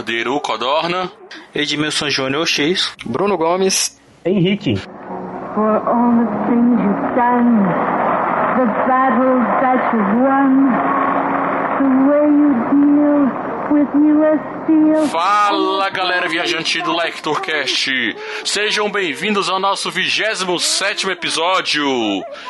Cordeiro Codorna, Edmilson Júnior X, Bruno Gomes, Henrique. For all the things you've done, the battles that you've won, the way you deal Fala galera viajante do Like Tourcast, sejam bem-vindos ao nosso 27 episódio.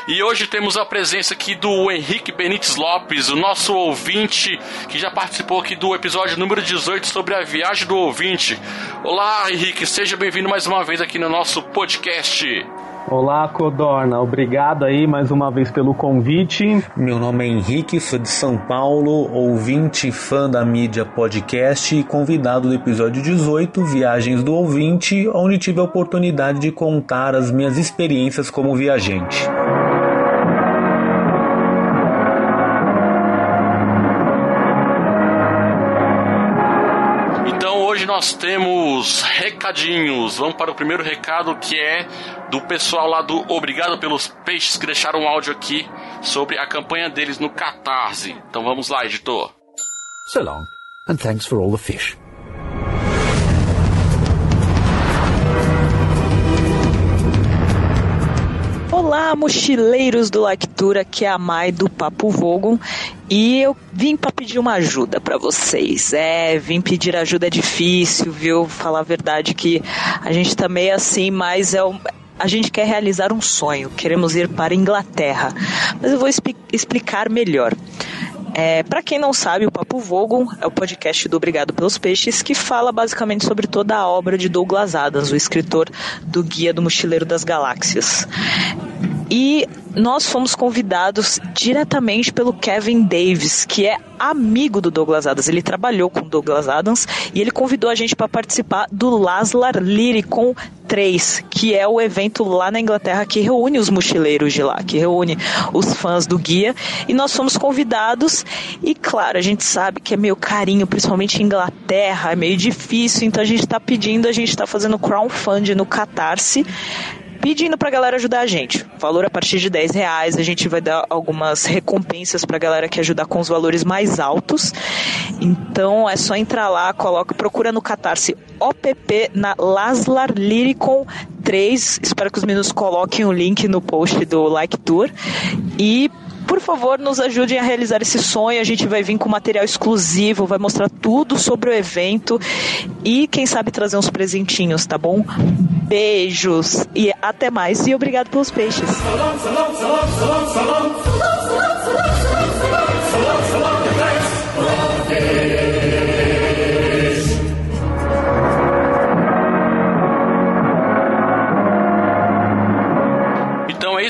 E hoje temos a presença aqui do Henrique Benites Lopes, o nosso ouvinte que já participou aqui do episódio número 18 sobre a viagem do ouvinte. Olá Henrique, seja bem-vindo mais uma vez aqui no nosso podcast. Olá, Codorna. Obrigado aí mais uma vez pelo convite. Meu nome é Henrique, sou de São Paulo, ouvinte fã da mídia podcast e convidado do episódio 18, Viagens do Ouvinte, onde tive a oportunidade de contar as minhas experiências como viajante. Nós temos recadinhos. Vamos para o primeiro recado que é do pessoal lá do Obrigado pelos Peixes que deixaram um áudio aqui sobre a campanha deles no Catarse. Então vamos lá, editor. So long, and thanks for all the fish. Olá, mochileiros do Lactura, que é a Mai do Papo Vogon. E eu vim para pedir uma ajuda para vocês. É, vim pedir ajuda é difícil, viu? Falar a verdade que a gente tá meio assim, mas é a gente quer realizar um sonho. Queremos ir para a Inglaterra. Mas eu vou explicar melhor. É, para quem não sabe, o Papo Vogon é o podcast do Obrigado pelos Peixes que fala basicamente sobre toda a obra de Douglas Adams, o escritor do Guia do Mochileiro das Galáxias. E nós fomos convidados diretamente pelo Kevin Davis, que é amigo do Douglas Adams. Ele trabalhou com o Douglas Adams e ele convidou a gente para participar do Laslar Lyricon 3, que é o evento lá na Inglaterra que reúne os mochileiros de lá, que reúne os fãs do guia. E nós fomos convidados e, claro, a gente sabe que é meio carinho, principalmente em Inglaterra, é meio difícil, então a gente está pedindo, a gente está fazendo crowdfunding no Catarse pedindo pra galera ajudar a gente. Valor a partir de 10 reais, a gente vai dar algumas recompensas pra galera que ajudar com os valores mais altos. Então é só entrar lá, coloca, procura no Catarse OPP na Laslar Lyricon 3. Espero que os meninos coloquem o link no post do Like Tour. E por favor, nos ajudem a realizar esse sonho. A gente vai vir com material exclusivo, vai mostrar tudo sobre o evento e quem sabe trazer uns presentinhos, tá bom? Beijos e até mais e obrigado pelos peixes.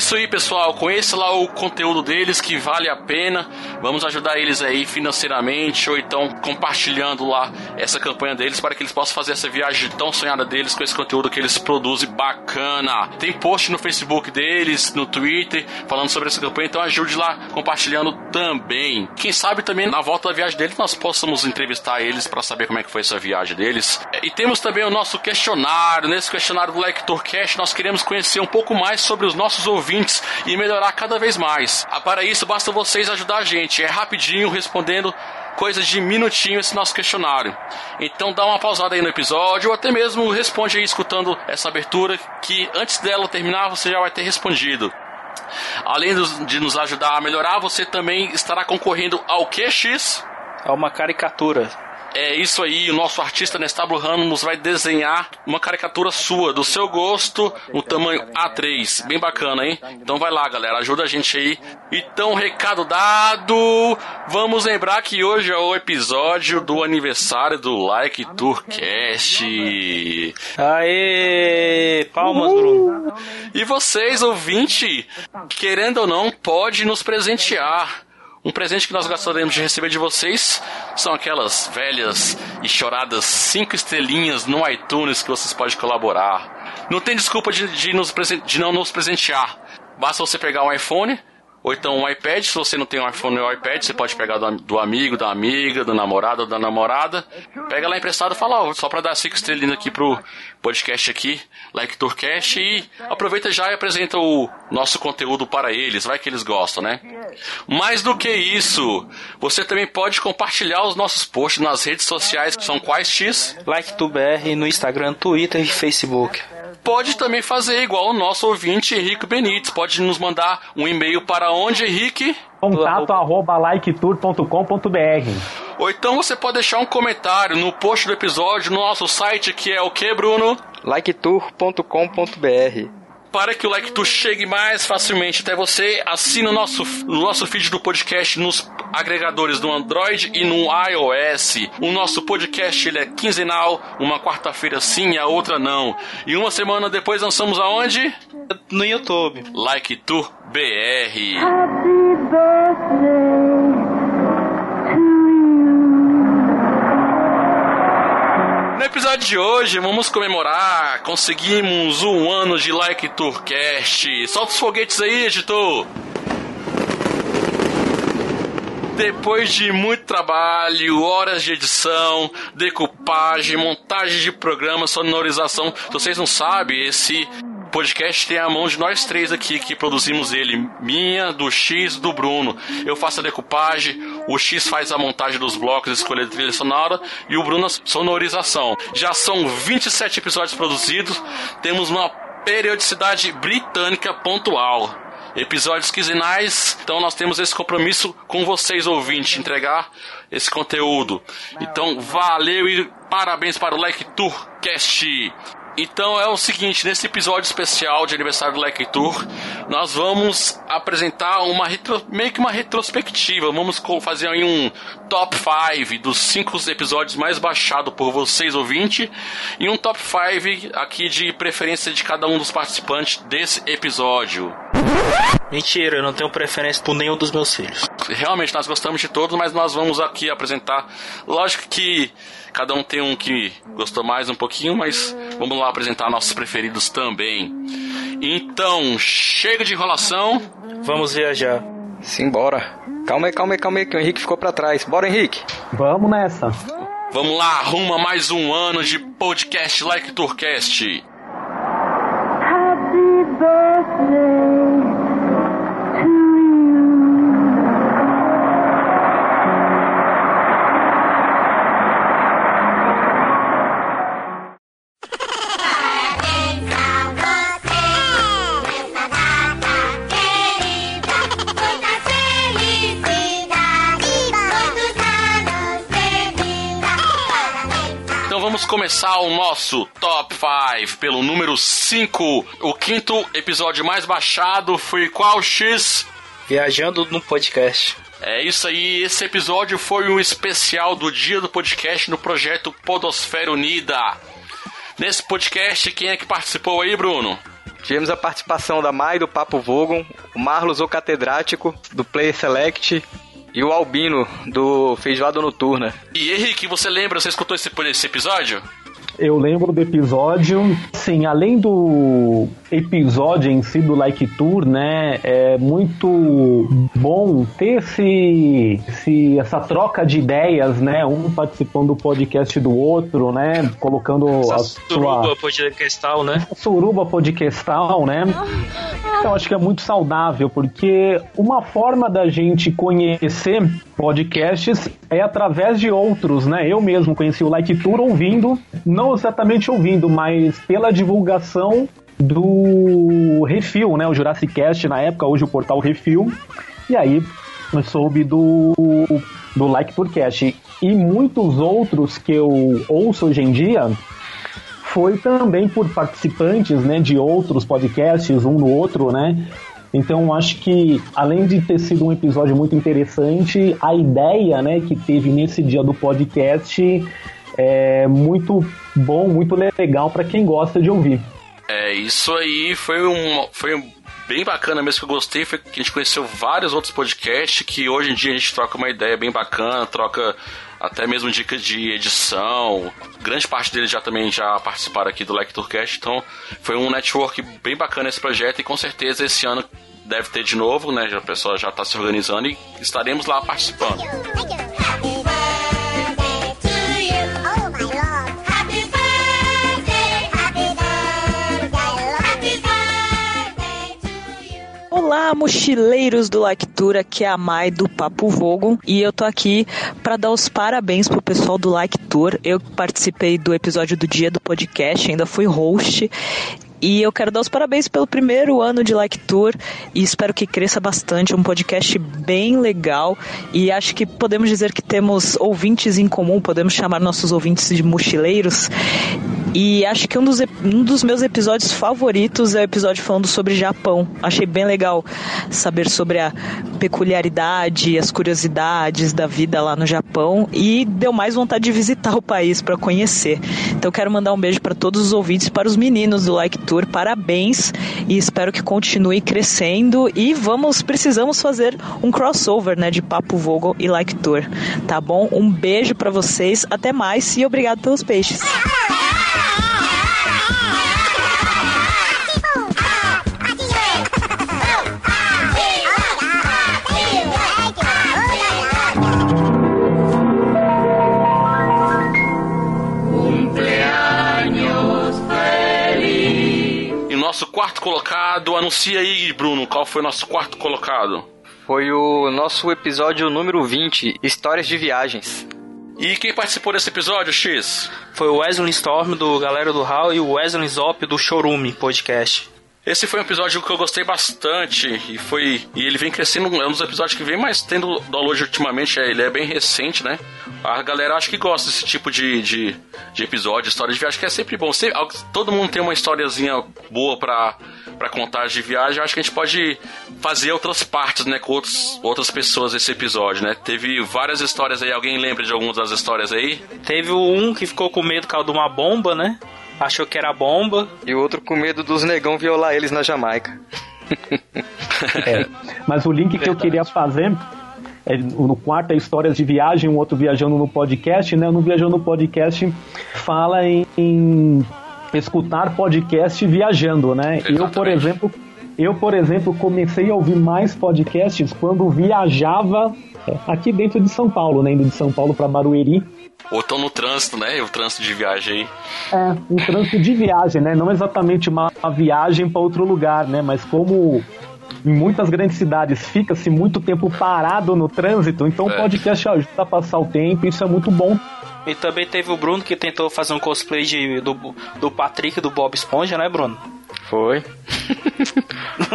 Isso aí, pessoal. Conheça lá o conteúdo deles que vale a pena. Vamos ajudar eles aí financeiramente ou então compartilhando lá essa campanha deles para que eles possam fazer essa viagem tão sonhada deles com esse conteúdo que eles produzem bacana. Tem post no Facebook deles, no Twitter, falando sobre essa campanha, então ajude lá compartilhando também. Quem sabe também na volta da viagem deles nós possamos entrevistar eles para saber como é que foi essa viagem deles. E temos também o nosso questionário. Nesse questionário do Lector Cash nós queremos conhecer um pouco mais sobre os nossos ouvintes ouvintes e melhorar cada vez mais. Ah, para isso, basta vocês ajudar a gente. É rapidinho respondendo coisas de minutinho esse nosso questionário. Então dá uma pausada aí no episódio ou até mesmo responde aí escutando essa abertura que antes dela terminar você já vai ter respondido. Além de nos ajudar a melhorar, você também estará concorrendo ao QX? A uma caricatura É isso aí, o nosso artista Nestablo Ramos vai desenhar uma caricatura sua, do seu gosto, no tamanho A3. Bem bacana, hein? Então vai lá, galera, ajuda a gente aí. Então, recado dado. Vamos lembrar que hoje é o episódio do aniversário do Like Tourcast. Aê! Palmas, Bruno. E vocês, ouvinte, querendo ou não, pode nos presentear. Um presente que nós gostaríamos de receber de vocês são aquelas velhas e choradas cinco estrelinhas no iTunes que vocês podem colaborar. Não tem desculpa de, de nos de não nos presentear. Basta você pegar um iPhone ou então um iPad. Se você não tem um iPhone ou um iPad, você pode pegar do, do amigo, da amiga, do namorado ou da namorada. Pega lá emprestado e fala, ó, só pra dar cinco estrelinhas aqui pro podcast aqui, Like Tourcast, e aproveita já e apresenta o nosso conteúdo para eles, vai que eles gostam, né? Mais do que isso, você também pode compartilhar os nossos posts nas redes sociais, que são quais X? Like tu BR no Instagram, Twitter e Facebook. Pode também fazer igual o nosso ouvinte Henrique Benites. Pode nos mandar um e-mail para onde, Henrique? Contato arroba liketour.com.br. Ou então você pode deixar um comentário no post do episódio no nosso site, que é o que, Bruno? liketour.com.br. Para que o Like Tu chegue mais facilmente até você, assina o nosso, o nosso feed do podcast nos agregadores do Android e no iOS. O nosso podcast ele é quinzenal, uma quarta-feira sim e a outra não. E uma semana depois lançamos aonde? No YouTube. Like Tu BR. Happy birthday to you. No episódio de hoje, vamos comemorar. Conseguimos um ano de Like Tourcast. Solta os foguetes aí, editor. Depois de muito trabalho, horas de edição, decupagem, montagem de programa, sonorização. Se vocês não sabem, esse podcast tem a mão de nós três aqui que produzimos ele. Minha, do X do Bruno. Eu faço a decupagem, o X faz a montagem dos blocos, escolha de trilha sonora e o Bruno a sonorização. Já são 27 episódios produzidos, temos uma periodicidade britânica pontual. Episódios quinzenais, então nós temos esse compromisso com vocês, ouvintes, entregar esse conteúdo. Então, valeu e parabéns para o Like. Então é o seguinte, nesse episódio especial de aniversário do Like Tour, nós vamos apresentar uma retro- meio que uma retrospectiva. Vamos fazer aí um top 5 dos 5 episódios mais baixados por vocês ouvintes e um top 5 aqui de preferência de cada um dos participantes desse episódio. Mentira, eu não tenho preferência por nenhum dos meus filhos. Realmente nós gostamos de todos, mas nós vamos aqui apresentar. Lógico que cada um tem um que gostou mais um pouquinho, mas vamos lá apresentar nossos preferidos também. Então, chega de enrolação. Vamos viajar. Simbora. Calma aí, calma aí, calma aí, que o Henrique ficou pra trás. Bora, Henrique. Vamos nessa. Vamos lá, rumo a mais um ano de podcast Like Tourcast. Happy birthday nosso top 5 pelo número 5. O quinto episódio mais baixado foi qual X? Viajando no podcast. É isso aí, esse episódio foi um especial do dia do podcast no projeto Podosfera Unida. Nesse podcast, quem é que participou aí, Bruno? Tivemos a participação da Mai do Papo Vogon, o Marlos, o catedrático, do Player Select, e o Albino, do Feijoada Noturna. E Henrique, você lembra, você escutou esse, esse episódio? Eu lembro do episódio. Sim, além do episódio em si do Like Tour, né? É muito bom ter esse, esse, essa troca de ideias, né? Um participando do podcast do outro, né? Colocando a Suruba sua podcastal, né? suruba podcastal, né? Eu acho que é muito saudável, porque uma forma da gente conhecer podcasts é através de outros, né? Eu mesmo conheci o Like Tour ouvindo, não exatamente ouvindo, mas pela divulgação do Refil, né? O Jurassic Cast na época, hoje o portal Refil. E aí eu soube do, do Like Tourcast. E muitos outros que eu ouço hoje em dia foi também por participantes né, de outros podcasts, um no outro, né? Então acho que além de ter sido um episódio muito interessante, a ideia né, que teve nesse dia do podcast é muito bom, muito legal para quem gosta de ouvir. É, isso aí foi um, foi um bem bacana mesmo que eu gostei foi que a gente conheceu vários outros podcasts que hoje em dia a gente troca uma ideia bem bacana, troca até mesmo dicas de edição. Grande parte deles já também já participaram aqui do Lecturcast, então foi um network bem bacana esse projeto e com certeza esse ano deve ter de novo, né? A pessoa já está se organizando e estaremos lá participando. Olá, mochileiros do Lactura, que é a Mai do Papo Vogon e eu tô aqui para dar os parabéns pro pessoal do Like Tour. Eu participei do episódio do dia do podcast, ainda fui host e eu quero dar os parabéns pelo primeiro ano de Like Tour e espero que cresça bastante. Um podcast bem legal e acho que podemos dizer que temos ouvintes em comum, podemos chamar nossos ouvintes de mochileiros. E acho que um dos, um dos meus episódios favoritos é o episódio falando sobre Japão. Achei bem legal saber sobre a peculiaridade, as curiosidades da vida lá no Japão e deu mais vontade de visitar o país para conhecer. Então quero mandar um beijo para todos os ouvintes, para os meninos do Like Tour, parabéns e espero que continue crescendo e vamos precisamos fazer um crossover, né, de Papo Vogel e Like Tour, tá bom? Um beijo para vocês, até mais e obrigado pelos peixes. Nosso quarto colocado, anuncia aí, Bruno, qual foi o nosso quarto colocado? Foi o nosso episódio número 20, Histórias de Viagens. E quem participou desse episódio, X? Foi o Wesley Storm do Galera do Hall e o Wesley Zop do Chorume Podcast. Esse foi um episódio que eu gostei bastante e foi e ele vem crescendo, é um dos episódios que vem mais tendo download ultimamente, é, ele é bem recente, né? A galera acho que gosta desse tipo de, de, de episódio, história de viagem, que é sempre bom. Sempre, todo mundo tem uma historiazinha boa pra, pra contar de viagem, acho que a gente pode fazer outras partes, né, com outros, outras pessoas esse episódio, né? Teve várias histórias aí, alguém lembra de algumas das histórias aí? Teve um que ficou com medo por causa de uma bomba, né? Achou que era bomba. E o outro com medo dos negão violar eles na Jamaica. É, mas o link que eu queria fazer é, no quarto é histórias de viagem, um outro viajando no podcast, né? No viajando no podcast fala em, em escutar podcast viajando, né? Eu, por Exatamente. exemplo, eu, por exemplo, comecei a ouvir mais podcasts quando viajava é, aqui dentro de São Paulo, né? Indo de São Paulo para Barueri. Ou estão no trânsito, né? O trânsito de viagem aí. É, um trânsito de viagem, né? Não exatamente uma, uma viagem para outro lugar, né? Mas como em muitas grandes cidades fica-se muito tempo parado no trânsito, então o É. podcast ajuda a passar o tempo, isso é muito bom. E também teve o Bruno que tentou fazer um cosplay de, do, do Patrick do Bob Esponja, né, Bruno? Foi.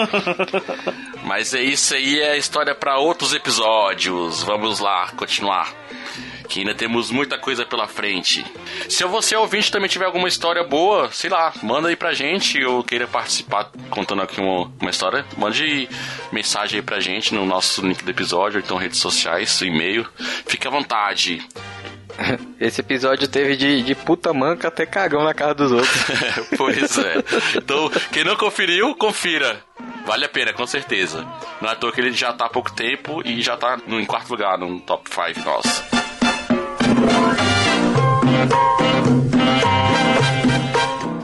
Mas é isso aí, é história para outros episódios. Vamos lá, continuar. Que ainda temos muita coisa pela frente. Se você ouvinte também tiver alguma história boa, sei lá, manda aí pra gente. Eu queira participar contando aqui uma, uma história. Mande mensagem aí pra gente no nosso link do episódio, ou então redes sociais, e-mail. Fique à vontade. Esse episódio teve de, de puta manca até cagão na cara dos outros. pois é. Então, quem não conferiu, confira. Vale a pena, com certeza. Não é à toa que ele já tá há pouco tempo e já tá no, em quarto lugar no top 5 nosso.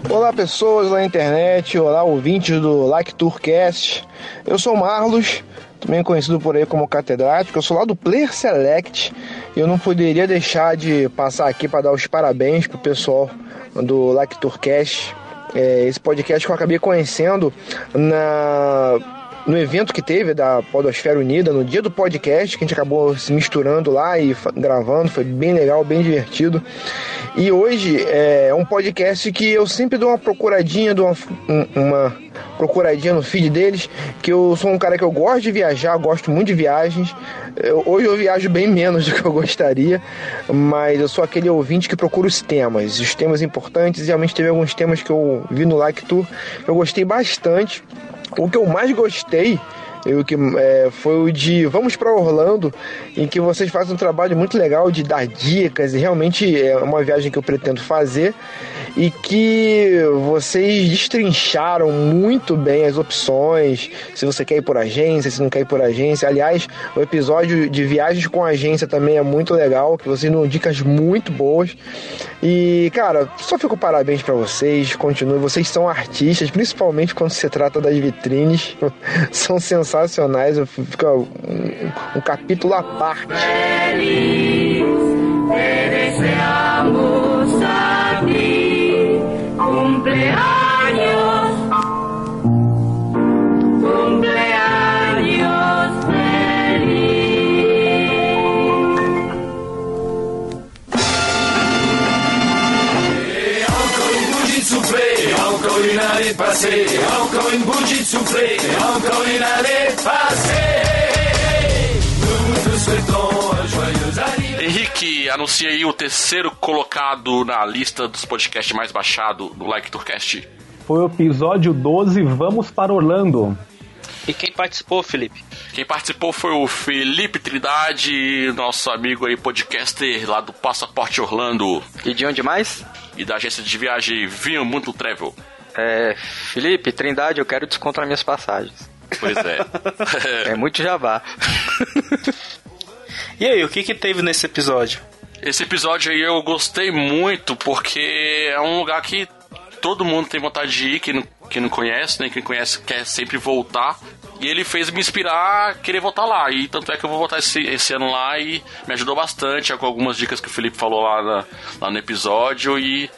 Olá pessoas na internet, olá ouvintes do Like Tourcast. Eu sou o Marlos, também conhecido por aí como catedrático. Eu sou lá do Player Select. E eu não poderia deixar de passar aqui para dar os parabéns pro pessoal do Like Tourcast. É, esse podcast que eu acabei conhecendo na no evento que teve da Podosfera Unida, no dia do podcast, que a gente acabou se misturando lá e gravando, foi bem legal, bem divertido. E hoje é um podcast que eu sempre dou uma procuradinha, dou uma, uma procuradinha no feed deles, que eu sou um cara que eu gosto de viajar, gosto muito de viagens. Eu, hoje eu viajo bem menos do que eu gostaria, mas eu sou aquele ouvinte que procura os temas, os temas importantes. Realmente teve alguns temas que eu vi no Like Tour eu gostei bastante. O que eu mais gostei eu que é, foi o de Vamos para Orlando, em que vocês fazem um trabalho muito legal de dar dicas e realmente é uma viagem que eu pretendo fazer e que vocês destrincharam muito bem as opções, se você quer ir por agência, se não quer ir por agência. Aliás, o episódio de viagens com agência também é muito legal, que vocês dão dicas muito boas. E, cara, só fico parabéns para vocês, continue, vocês são artistas, principalmente quando se trata das vitrines, são sensacionais, fica um, um capítulo à parte. Feliz, Cumpleaños, une année passée, encore une bougie de soufflé, encore une année passée. Nous te souhaitons un joyeux anniversaire. Henrique, anuncia aí o terceiro colocado na lista dos podcasts mais baixados do Like Tourcast. Foi o episódio 12, Vamos para Orlando. E quem participou, Felipe? Quem participou foi o Felipe Trindade, nosso amigo aí, podcaster lá do Passaporte Orlando. E de onde mais? E da agência de viagem Vinho Mundo Travel. É, Felipe, Trindade, eu quero desconto nas minhas passagens. Pois é. é muito jabá. E aí, o que que teve nesse episódio? Esse episódio aí eu gostei muito porque é um lugar que todo mundo tem vontade de ir, quem não, quem não conhece, né? Quem conhece quer sempre voltar. E ele fez me inspirar a querer voltar lá. E tanto é que eu vou voltar esse, esse ano lá e me ajudou bastante com algumas dicas que o Felipe falou lá, na, lá no episódio. E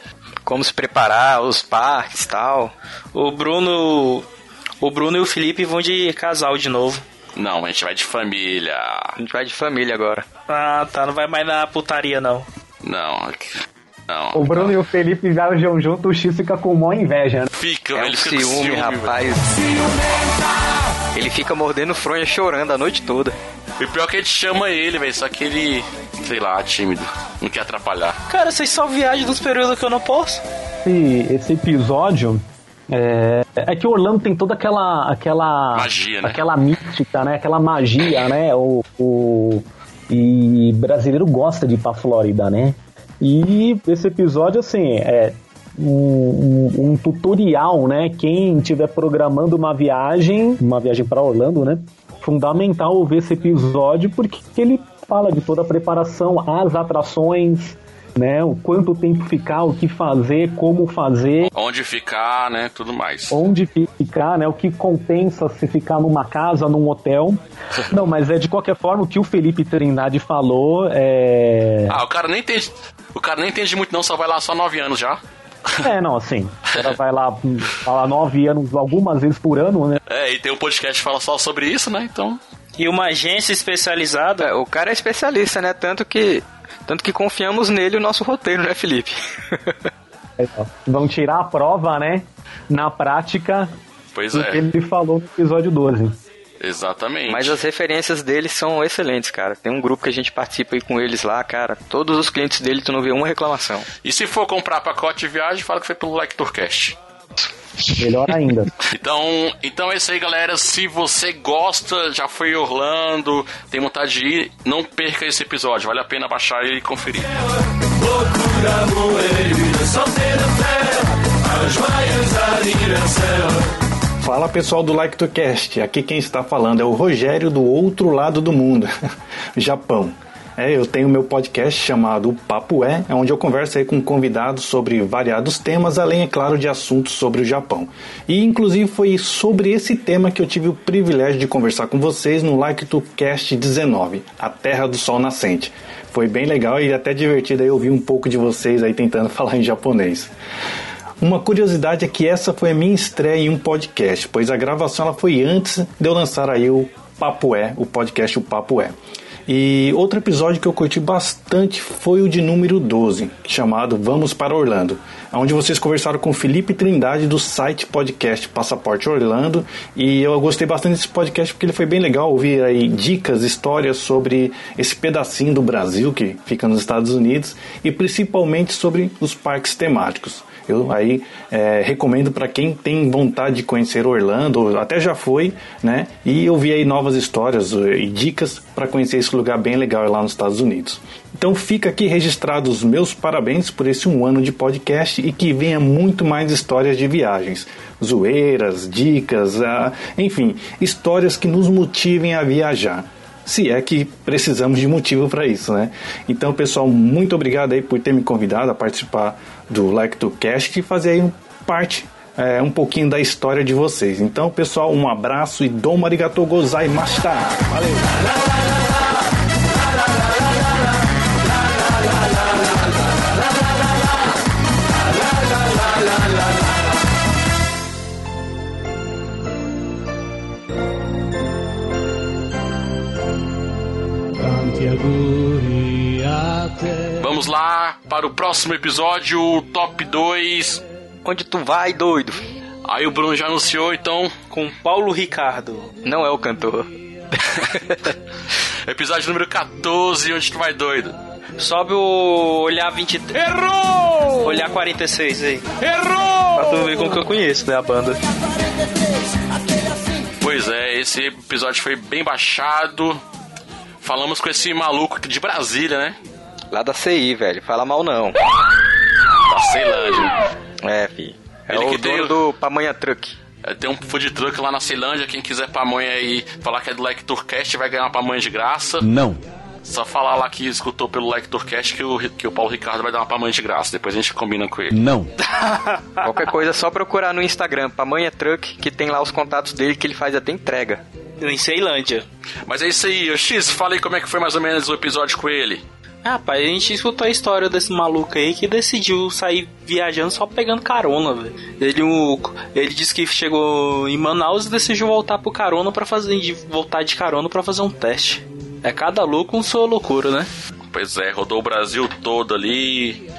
como se preparar, os parques e tal. O Bruno. O Bruno e o Felipe vão de casal de novo. Não, a gente vai de família. A gente vai de família agora. Ah, tá. Não vai mais na putaria, não. Não. Não. O Bruno e o Felipe viajam junto, o X fica com mó inveja, né? Fica, é ele um fica ciúme, com ciúme, rapaz. Ele fica mordendo fronha chorando a noite toda. E pior que a gente chama ele, velho, só que ele, sei lá, tímido, não quer atrapalhar. Cara, vocês só viajam dos períodos que eu não posso. Esse, esse episódio é, é que Orlando tem toda aquela aquela magia, né? aquela mística, né? Aquela magia, né? O, o e brasileiro gosta de ir pra Flórida, né? E esse episódio assim é um, um, um tutorial, né? Quem estiver programando uma viagem, uma viagem para Orlando, né? Fundamental ver esse episódio porque ele fala de toda a preparação, as atrações, né? O quanto tempo ficar, o que fazer, como fazer. Onde ficar, né? Tudo mais. Onde ficar, né? O que compensa se ficar numa casa, num hotel. Não, mas é de qualquer forma o que o Felipe Trindade falou é. Ah, o cara nem entende. O cara nem entende muito, não, só vai lá só nove anos já. É, não, assim. Ela vai lá, falar nove anos algumas vezes por ano, né? É, e tem um podcast que fala só sobre isso, né? Então. E uma agência especializada. É, o cara é especialista, né? Tanto que tanto que confiamos nele o nosso roteiro, né, Felipe? Vão tirar a prova, né? Na prática. Pois do é. que ele falou no episódio 12. Exatamente. Mas as referências dele são excelentes, cara. Tem um grupo que a gente participa aí com eles lá, cara. Todos os clientes dele, tu não vê uma reclamação. E se for comprar pacote de viagem, fala que foi pelo Like Tourcast. Melhor ainda. Então, então é isso aí, galera. Se você gosta, já foi em Orlando, tem vontade de ir, não perca esse episódio. Vale a pena baixar e conferir. Fala pessoal do Like to Cast, aqui quem está falando é o Rogério do outro lado do mundo, Japão. É, eu tenho meu podcast chamado Papo É, onde eu converso aí com convidados sobre variados temas, além, é claro, de assuntos sobre o Japão. E inclusive foi sobre esse tema que eu tive o privilégio de conversar com vocês no Like to Cast 19, A Terra do Sol Nascente. Foi bem legal e até divertido aí ouvir um pouco de vocês aí tentando falar em japonês. Uma curiosidade é que essa foi a minha estreia em um podcast, pois a gravação ela foi antes de eu lançar aí o Papo É, o podcast O Papo É. E outro episódio que eu curti bastante foi o de número 12, chamado Vamos para Orlando, onde vocês conversaram com Felipe Trindade do site podcast Passaporte Orlando. E eu gostei bastante desse podcast porque ele foi bem legal ouvir aí dicas, histórias sobre esse pedacinho do Brasil que fica nos Estados Unidos e principalmente sobre os parques temáticos. Eu aí é, recomendo para quem tem vontade de conhecer Orlando, até já foi, né? E eu vi aí novas histórias eh, e dicas para conhecer esse lugar bem legal lá nos Estados Unidos. Então fica aqui registrado os meus parabéns por esse um ano de podcast e que venha muito mais histórias de viagens, zoeiras, dicas, ah, enfim, histórias que nos motivem a viajar se é que precisamos de motivo para isso, né? Então, pessoal, muito obrigado aí por ter me convidado a participar do Like to Cast e fazer aí parte é, um pouquinho da história de vocês. Então, pessoal, um abraço e domo arigatou gozai masta. Valeu! Próximo episódio, top 2. Onde tu vai, doido? Aí o Bruno já anunciou, então. Com Paulo Ricardo. Não é o cantor. Episódio número 14, onde tu vai, doido? Sobe o olhar 23. Errou! Olhar 46 aí. Errou! Pra tu ver como que eu conheço, né, a banda. Pois é, esse episódio foi bem baixado. Falamos com esse maluco de Brasília, né? Lá da CI, velho. Fala mal não. Da Ceilândia. É, fi. É Ele o que dono tem- do Pamonha Truck. É, Tem um food truck lá na Ceilândia. Quem quiser pamonha aí, falar que é do Like Tourcast, vai ganhar uma pamonha de graça. Não. Só falar lá que escutou pelo Like Tourcast que o, que o Paulo Ricardo vai dar uma pamonha de graça. Depois a gente combina com ele. Não. Qualquer coisa é só procurar no Instagram, Pamonha Truck, que tem lá os contatos dele que ele faz até entrega. Em Ceilândia. Mas é isso aí, ô X, fala aí como é que foi mais ou menos o episódio com ele. Ah, a gente escutou a história desse maluco aí que decidiu sair viajando só pegando carona, velho. Ele, ele disse que chegou em Manaus e decidiu voltar pro carona para fazer de voltar de carona pra fazer um teste. É cada louco com sua loucura, né? Pois é, rodou o Brasil todo ali.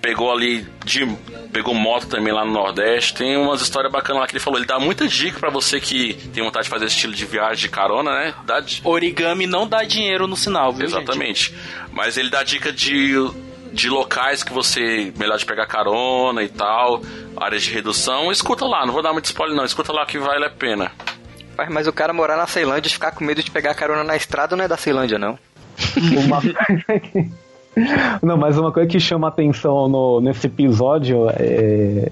Pegou ali de. Pegou moto também lá no Nordeste. Tem umas histórias bacanas lá que ele falou. Ele dá muita dica pra você que tem vontade de fazer esse estilo de viagem de carona, né? Dá di- Origami não dá dinheiro no sinal, viu? gente? Exatamente. Mas ele dá dica de, de locais que você. Melhor de pegar carona e tal. Áreas de redução. Escuta lá, não vou dar muito spoiler não. Escuta lá que vale a pena. Mas, o cara morar na Ceilândia e ficar com medo de pegar carona na estrada não é da Ceilândia, não. Uma. Não, mas uma coisa que chama atenção no, nesse episódio é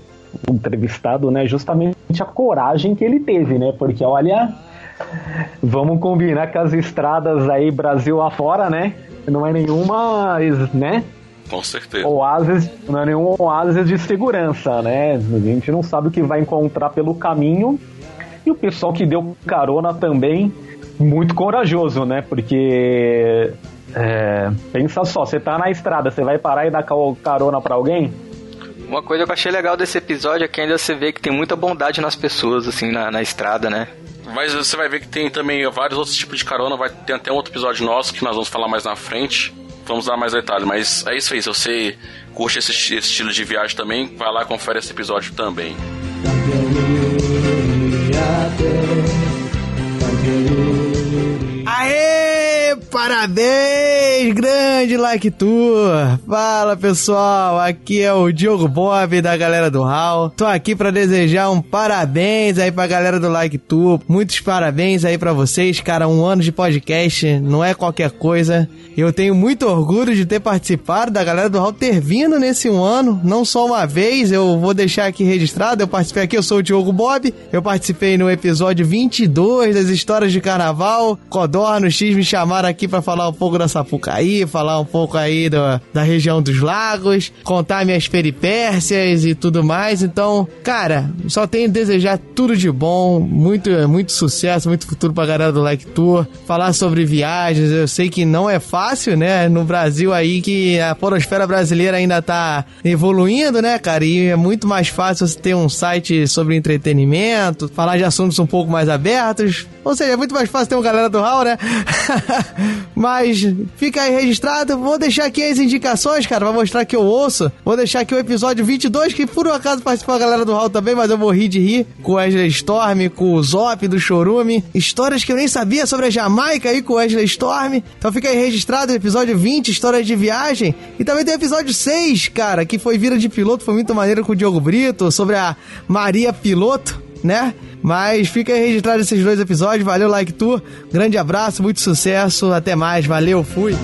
entrevistado, né? Justamente a coragem que ele teve, né? Porque olha, vamos combinar que as estradas aí Brasil afora, né? Não é nenhuma, né? Com certeza. Oásis, não é nenhum oásis de segurança, né? A gente não sabe o que vai encontrar pelo caminho. E o pessoal que deu carona também, muito corajoso, né? Porque. É, pensa só, você tá na estrada, você vai parar e dar ca- carona pra alguém? Uma coisa que eu achei legal desse episódio é que ainda você vê que tem muita bondade nas pessoas, assim, na, na estrada, né? Mas você vai ver que tem também vários outros tipos de carona. Vai ter até um outro episódio nosso que nós vamos falar mais na frente. Vamos dar mais detalhes. Mas é isso aí. Se você curte esse, esse estilo de viagem também, vai lá e confere esse episódio também. Aê! Parabéns! Grande Like Tour! Fala pessoal, aqui é o Diogo Bob da galera do HAL. Tô aqui pra desejar um parabéns aí pra galera do Like Tour. Muitos parabéns aí pra vocês, cara. Um ano de podcast não é qualquer coisa. Eu tenho muito orgulho de ter participado da galera do HAL ter vindo nesse um ano, não só uma vez. Eu vou deixar aqui registrado. Eu participei aqui, eu sou o Diogo Bob. Eu participei no episódio 22 das histórias de carnaval. Codorno, X me chamaram aqui pra falar um pouco da Sapucaí, falar um pouco aí do- da região dos lagos, contar minhas peripécias e tudo mais. Então, cara, só tenho a desejar tudo de bom, muito, muito sucesso, muito futuro pra galera do Like Tour. Falar sobre viagens, eu sei que não é fácil, né? No Brasil aí que a porosfera brasileira ainda tá evoluindo, né, cara? E é muito mais fácil você ter um site sobre entretenimento, falar de assuntos um pouco mais abertos. Ou seja, é muito mais fácil ter uma galera do Hall, né? Mas fica aí registrado. Vou deixar aqui as indicações, cara, pra mostrar que eu ouço. Vou deixar aqui o episódio 22, que por um acaso participou a galera do Hall também, mas eu morri de rir. Com o Wesley Storm, com o Zop do Chorume. Histórias que eu nem sabia sobre a Jamaica aí com o Wesley Storm. Então fica aí registrado o episódio 20, Histórias de Viagem. E também tem o episódio 6, cara, que foi Vira de Piloto, foi muito maneiro com o Diogo Brito, sobre a Maria Piloto, né? Mas fica registrado esses dois episódios. Valeu, Like Tour. Grande abraço, muito sucesso. Até mais. Valeu, fui.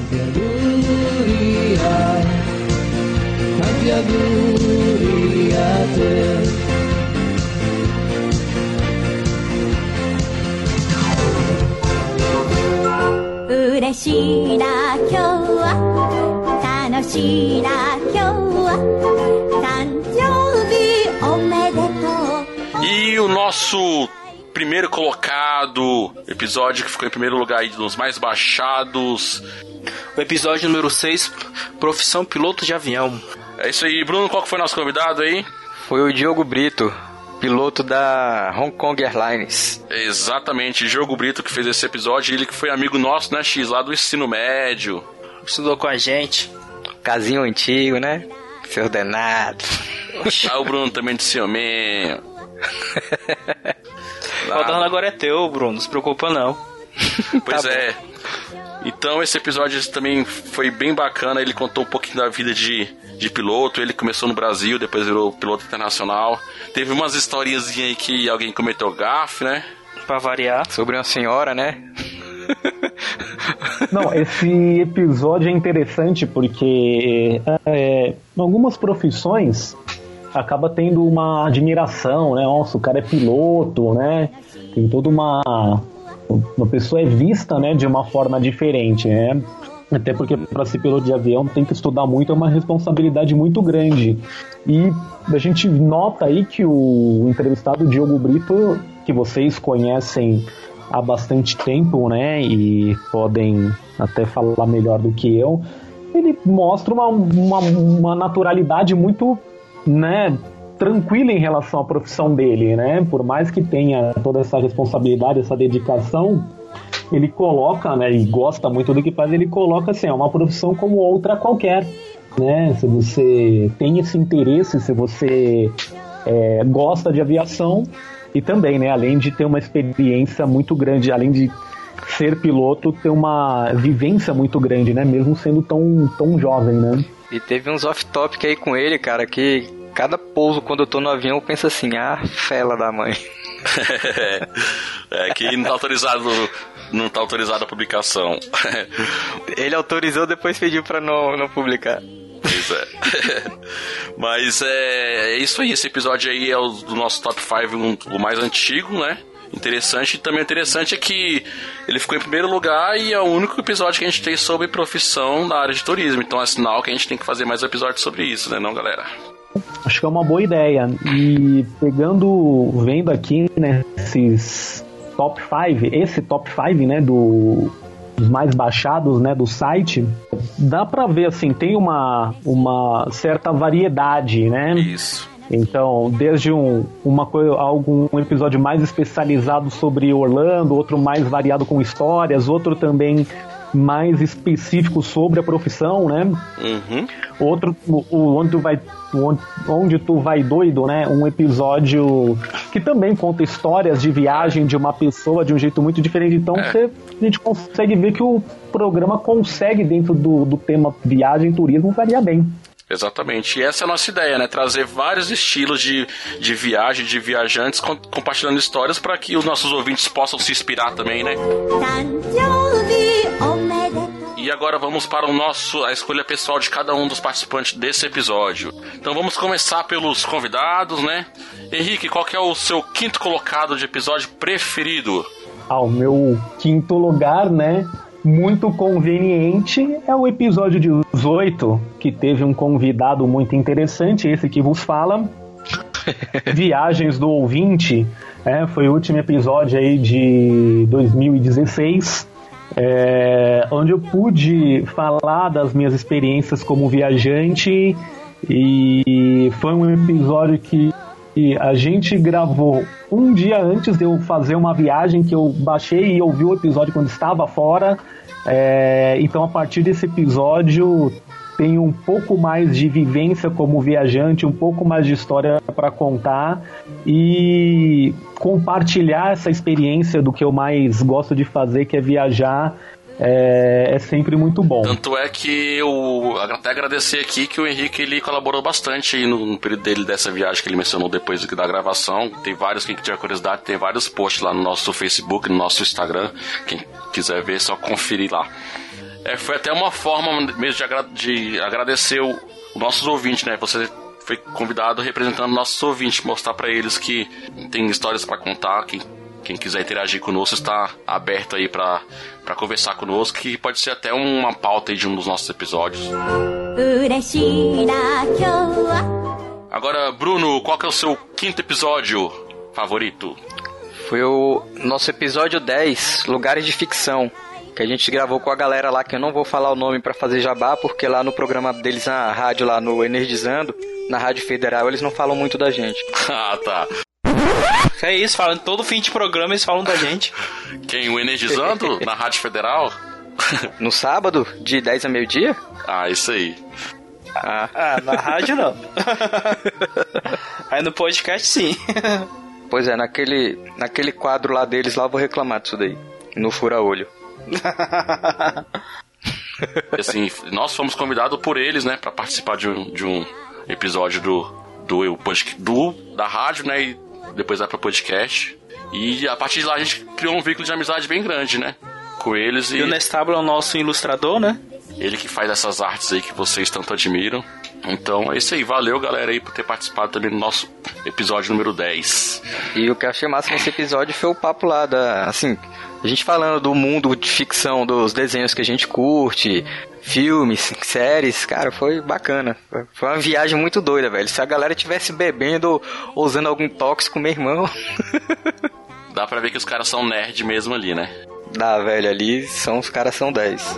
O nosso primeiro colocado, episódio que ficou em primeiro lugar aí dos mais baixados. O episódio número 6, Profissão Piloto de Avião. É isso aí, Bruno, qual que foi nosso convidado aí? Foi o Diogo Brito, piloto da Hong Kong Airlines. Exatamente, Diogo Brito que fez esse episódio, ele que foi amigo nosso, né, X, lá do ensino médio. Estudou com a gente. Casinho antigo, né? Seu danado. Ah, o Bruno também de ciúme. O dono agora é teu, Bruno. Não se preocupa, não. Pois Tá é. Então esse episódio também foi bem bacana. Ele contou um pouquinho da vida de, de piloto. Ele começou no Brasil, depois virou piloto internacional. Teve umas historinhas aí que alguém cometeu gafe, né? Pra variar. Sobre uma senhora, né? Não, esse episódio é interessante porque é, em algumas profissões acaba tendo uma admiração, né? Nossa, o cara é piloto, né? Tem toda uma uma pessoa é vista, né, de uma forma diferente, né? Até porque para ser piloto de avião tem que estudar muito, é uma responsabilidade muito grande. E a gente nota aí que o entrevistado Diogo Brito, que vocês conhecem há bastante tempo, né, e podem até falar melhor do que eu, ele mostra uma, uma, uma naturalidade muito, né, tranquila em relação à profissão dele, né? Por mais que tenha toda essa responsabilidade, essa dedicação, ele coloca, né, e gosta muito do que faz, ele coloca assim, é uma profissão como outra qualquer, né? Se você tem esse interesse, se você é, gosta de aviação e também, né, além de ter uma experiência muito grande, além de ser piloto, ter uma vivência muito grande, né? Mesmo sendo tão, tão jovem, né? E teve uns off-topic aí com ele, cara, que cada pouso quando eu tô no avião eu penso assim, ah, fela da mãe. é que não tá autorizado, não tá autorizada a publicação. Ele autorizou, depois pediu pra não, não publicar. Pois é. Mas é, é isso aí, esse episódio aí é o do nosso top 5, um, o mais antigo, né? Interessante, e também interessante é que ele ficou em primeiro lugar e é o único episódio que a gente tem sobre profissão na área de turismo. Então é sinal que a gente tem que fazer mais episódios sobre isso, né, não, galera? Acho que é uma boa ideia. E pegando, vendo aqui, né, esses top 5, esse top 5, né, do dos mais baixados, né, do site, dá pra ver assim, tem uma uma certa variedade, né? Isso. Então, desde um, uma coisa, algum um episódio mais especializado sobre Orlando, outro mais variado com histórias, outro também mais específico sobre a profissão, né? Uhum. Outro, o, o- onde tu vai, onde, onde tu vai doido, né? Um episódio que também conta histórias de viagem de uma pessoa de um jeito muito diferente. Então, É. você- a gente consegue ver que o programa consegue dentro do, do tema viagem, turismo, variar bem. Exatamente. E essa é a nossa ideia, né? Trazer vários estilos de, de viagem, de viajantes, com- compartilhando histórias para que os nossos ouvintes possam se inspirar também, né? E agora vamos para o nosso a escolha pessoal de cada um dos participantes desse episódio. Então vamos começar pelos convidados, né? Henrique, qual que é o seu quinto colocado de episódio preferido? Ah, o meu quinto lugar, né? Muito conveniente é o episódio 18, que teve um convidado muito interessante, esse que vos fala. Viagens do Ouvinte, é, foi o último episódio aí de 2016, é, onde eu pude falar das minhas experiências como viajante e foi um episódio que a gente gravou um dia antes de eu fazer uma viagem que eu baixei e ouvi o episódio quando estava fora. É, então, a partir desse episódio, tenho um pouco mais de vivência como viajante, um pouco mais de história para contar e compartilhar essa experiência do que eu mais gosto de fazer, que é viajar. É, é sempre muito bom. Tanto é que eu até agradecer aqui que o Henrique ele colaborou bastante no, no período dele dessa viagem que ele mencionou depois da gravação. Tem vários, quem tiver curiosidade, tem vários posts lá no nosso Facebook, no nosso Instagram. Quem quiser ver, é só conferir lá. É, foi até uma forma mesmo de, agra de agradecer os nossos ouvintes, né? Você foi convidado representando nossos ouvintes, mostrar para eles que tem histórias para contar, que quem quiser interagir conosco está aberto aí para conversar conosco, que pode ser até uma pauta de um dos nossos episódios. Agora, Bruno, qual que é o seu quinto episódio favorito? Foi o nosso episódio 10, Lugares de Ficção que a gente gravou com a galera lá, que eu não vou falar o nome para fazer jabá, porque lá no programa deles na rádio, lá no Energizando, na Rádio Federal, eles não falam muito da gente. ah, tá. É isso, falando todo fim de programa eles falam da gente. Quem? O Energizando? na Rádio Federal? no sábado, de 10 a meio-dia? Ah, isso aí. Ah, ah na rádio não. aí no podcast sim. pois é, naquele, naquele quadro lá deles lá eu vou reclamar disso daí. No fura-olho. assim, nós fomos convidados por eles, né, para participar de um, de um episódio do, do, do, da rádio, né, e depois vai para podcast. E a partir de lá a gente criou um vínculo de amizade bem grande, né, com eles. E, e o Nestábulo é o nosso ilustrador, né? Ele que faz essas artes aí que vocês tanto admiram. Então é isso aí, valeu galera aí por ter participado também do nosso episódio número 10. E o que eu achei massa nesse episódio foi o papo lá da. Assim, a gente falando do mundo de ficção, dos desenhos que a gente curte, filmes, séries, cara, foi bacana. Foi uma viagem muito doida, velho. Se a galera tivesse bebendo ou usando algum tóxico, meu irmão. Dá pra ver que os caras são nerd mesmo ali, né? Dá, velho, ali são os caras são 10.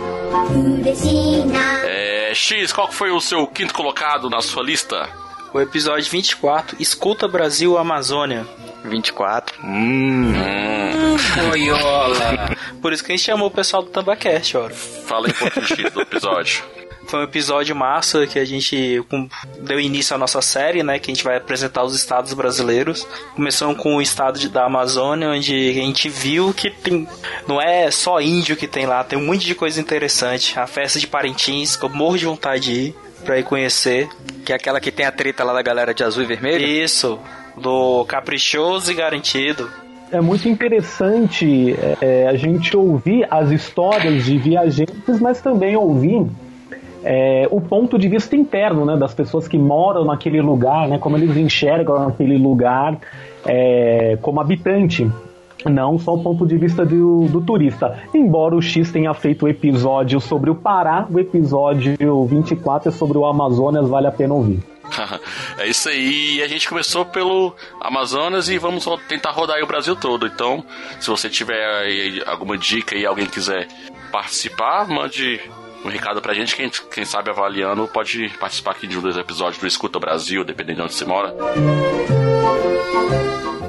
É, X, qual foi o seu quinto colocado na sua lista? O episódio 24, Escuta Brasil Amazônia. 24. Hum. hum. Oiola. Por isso que a gente chamou o pessoal do Tambacast, ó. Fala um pouquinho do episódio. Foi um episódio massa que a gente deu início à nossa série, né? Que a gente vai apresentar os estados brasileiros. Começamos com o estado de, da Amazônia, onde a gente viu que tem. Não é só índio que tem lá, tem um monte de coisa interessante. A festa de Parintins, que eu morro de vontade de ir pra ir conhecer. Que é aquela que tem a treta lá da galera de azul e vermelho? Isso do caprichoso e garantido. É muito interessante é, a gente ouvir as histórias de viajantes, mas também ouvir é, o ponto de vista interno né, das pessoas que moram naquele lugar, né, como eles enxergam aquele lugar é, como habitante. Não só o ponto de vista do, do, turista. Embora o X tenha feito o episódio sobre o Pará, o episódio 24 é sobre o Amazonas, vale a pena ouvir. é isso aí. A gente começou pelo Amazonas e vamos tentar rodar o Brasil todo. Então, se você tiver alguma dica e alguém quiser participar, mande um recado pra gente. Quem, quem sabe avaliando pode participar aqui de um dos episódios do Escuta Brasil, dependendo de onde você mora.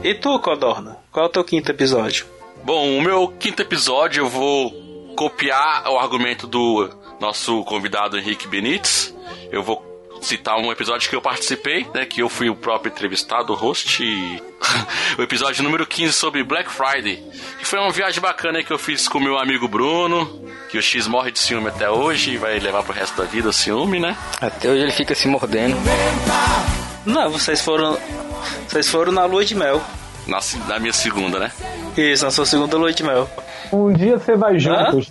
E tu, Codorna? Qual é o teu quinto episódio? Bom, o meu quinto episódio eu vou copiar o argumento do nosso convidado Henrique Benites. Eu vou citar um episódio que eu participei, né? Que eu fui o próprio entrevistado, o host. E... o episódio número 15 sobre Black Friday. Que foi uma viagem bacana que eu fiz com meu amigo Bruno. Que o X morre de ciúme até hoje e vai levar pro resto da vida o ciúme, né? Até hoje ele fica se mordendo. Não, vocês foram. Vocês foram na lua de mel. Na, na minha segunda, né? Isso, na sua segunda lua de mel. Um dia você vai junto. Hã?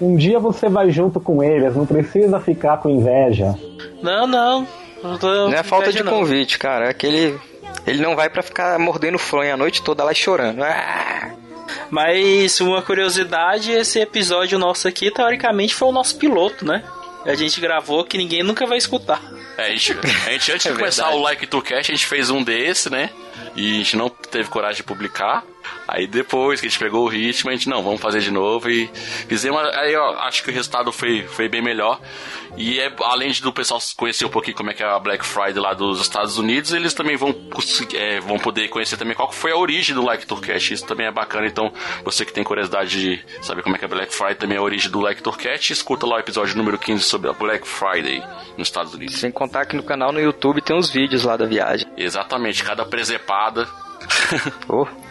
Um dia você vai junto com eles, não precisa ficar com inveja. Não, não. Não, não é falta de não. convite, cara. É que ele, ele não vai para ficar mordendo fronha a noite toda lá chorando. Ah! Mas uma curiosidade, esse episódio nosso aqui, teoricamente, foi o nosso piloto, né? A gente gravou que ninguém nunca vai escutar. É, a gente, a gente antes É de começar o Like to Cast, a gente fez um desse, né? E a gente não teve coragem de publicar. Aí depois que a gente pegou o ritmo, a gente, não, vamos fazer de novo e fizemos. Aí eu acho que o resultado foi, foi bem melhor. E é, além de do pessoal conhecer um pouquinho como é que é a Black Friday lá dos Estados Unidos, eles também vão, é, vão poder conhecer também qual foi a origem do Like Tourcast. Isso também é bacana. Então, você que tem curiosidade de saber como é que é a Black Friday, também é a origem do Like Tourcast, escuta lá o episódio número 15 sobre a Black Friday nos Estados Unidos. Sem contar que no canal no YouTube tem uns vídeos lá da viagem. Exatamente, cada presepada. Oh.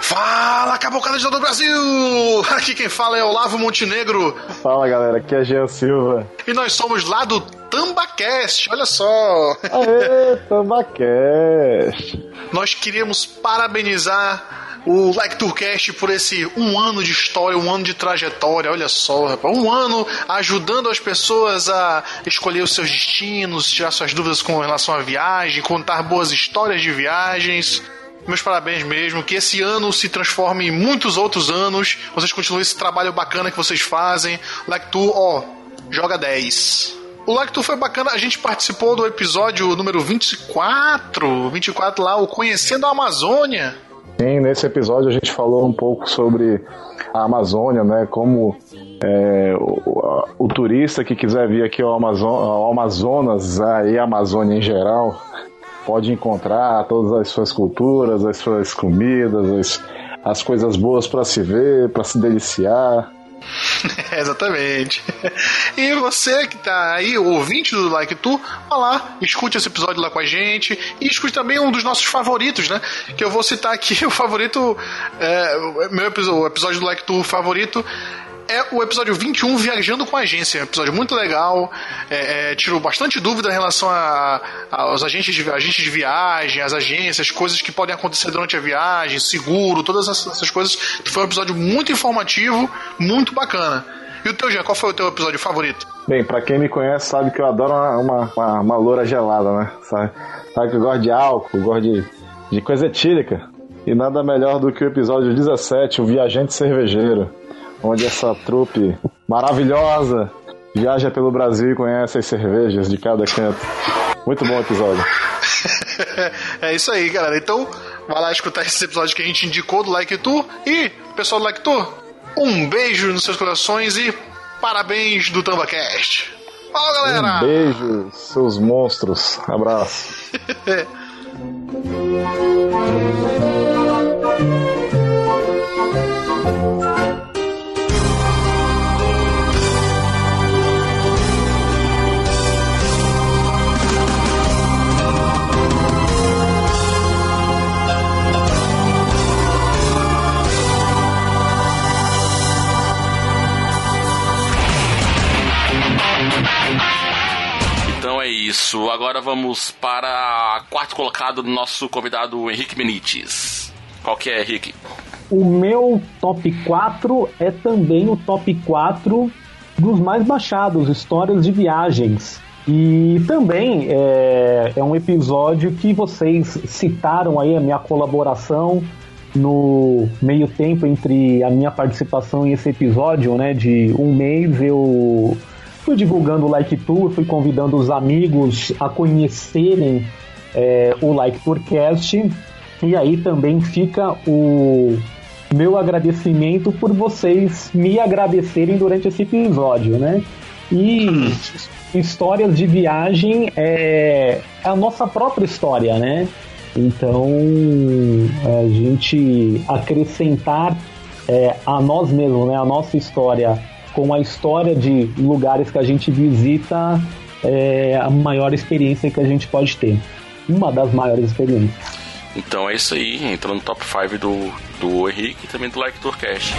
Fala, cabocada de todo o Brasil! Aqui quem fala é Olavo Montenegro Fala galera, aqui é Jean Silva. e nós somos lá do Tambacast, olha só! Aê, Tambacast! Nós queríamos parabenizar o Like Tourcast por esse um ano de história, um ano de trajetória, olha só, rapaz. Um ano ajudando as pessoas a escolher os seus destinos, tirar suas dúvidas com relação à viagem, contar boas histórias de viagens. Meus parabéns mesmo, que esse ano se transforme em muitos outros anos. Vocês continuem esse trabalho bacana que vocês fazem. Like Tour, ó, joga 10. O Tour foi bacana, a gente participou do episódio número 24, 24 lá, o Conhecendo a Amazônia. Sim, nesse episódio a gente falou um pouco sobre a Amazônia, né? Como é, o, a- o turista que quiser vir aqui ao, Amazo- ao Amazonas ah, e a Amazônia em geral pode encontrar todas as suas culturas, as suas comidas, as, as coisas boas para se ver, para se deliciar. Exatamente. E você que tá aí, ouvinte do Like Tu, vá lá, escute esse episódio lá com a gente e escute também um dos nossos favoritos, né? Que eu vou citar aqui o favorito, é, meu episódio, o episódio do Like Tu favorito é o episódio 21, Viajando com a Agência. É um episódio muito legal, é, é, tirou bastante dúvida em relação a- aos agentes de, agentes de viagem, as agências, coisas que podem acontecer durante a viagem, seguro, todas essas, essas coisas. Foi um episódio muito informativo, muito bacana. E o teu, Jean, qual foi o teu episódio favorito? Bem, pra quem me conhece sabe que eu adoro uma, uma, uma, uma loura gelada, né? Sabe, sabe que eu gosto de álcool, gosto de, de coisa etílica. E nada melhor do que o episódio 17, o Viajante Cervejeiro, onde essa trupe maravilhosa viaja pelo Brasil e conhece as cervejas de cada canto. Muito bom episódio. é isso aí, galera. Então, vai lá escutar esse episódio que a gente indicou do Like Tu. E, pessoal do Like Tu, um beijo nos seus corações e parabéns do TambaCast. Fala, galera! Um beijo, seus monstros. Abraço. Agora vamos para quarto colocado do nosso convidado Henrique Benites. Qual que é, Henrique? O meu top 4 é também o top 4 dos mais baixados, histórias de viagens. E também é, é um episódio que vocês citaram aí a minha colaboração no meio tempo entre a minha participação e esse episódio, né? De um mês eu fui divulgando o Like Tour, fui convidando os amigos a conhecerem é, o Like Tourcast. E aí também fica o meu agradecimento por vocês me agradecerem durante esse episódio, né? E histórias de viagem é a nossa própria história, né? Então a gente acrescentar é, a nós mesmos, né? A nossa história com a história de lugares que a gente visita é a maior experiência que a gente pode ter. Uma das maiores experiências. Então é isso aí, entrando no top 5 do, do Henrique e também do Like Tourcast.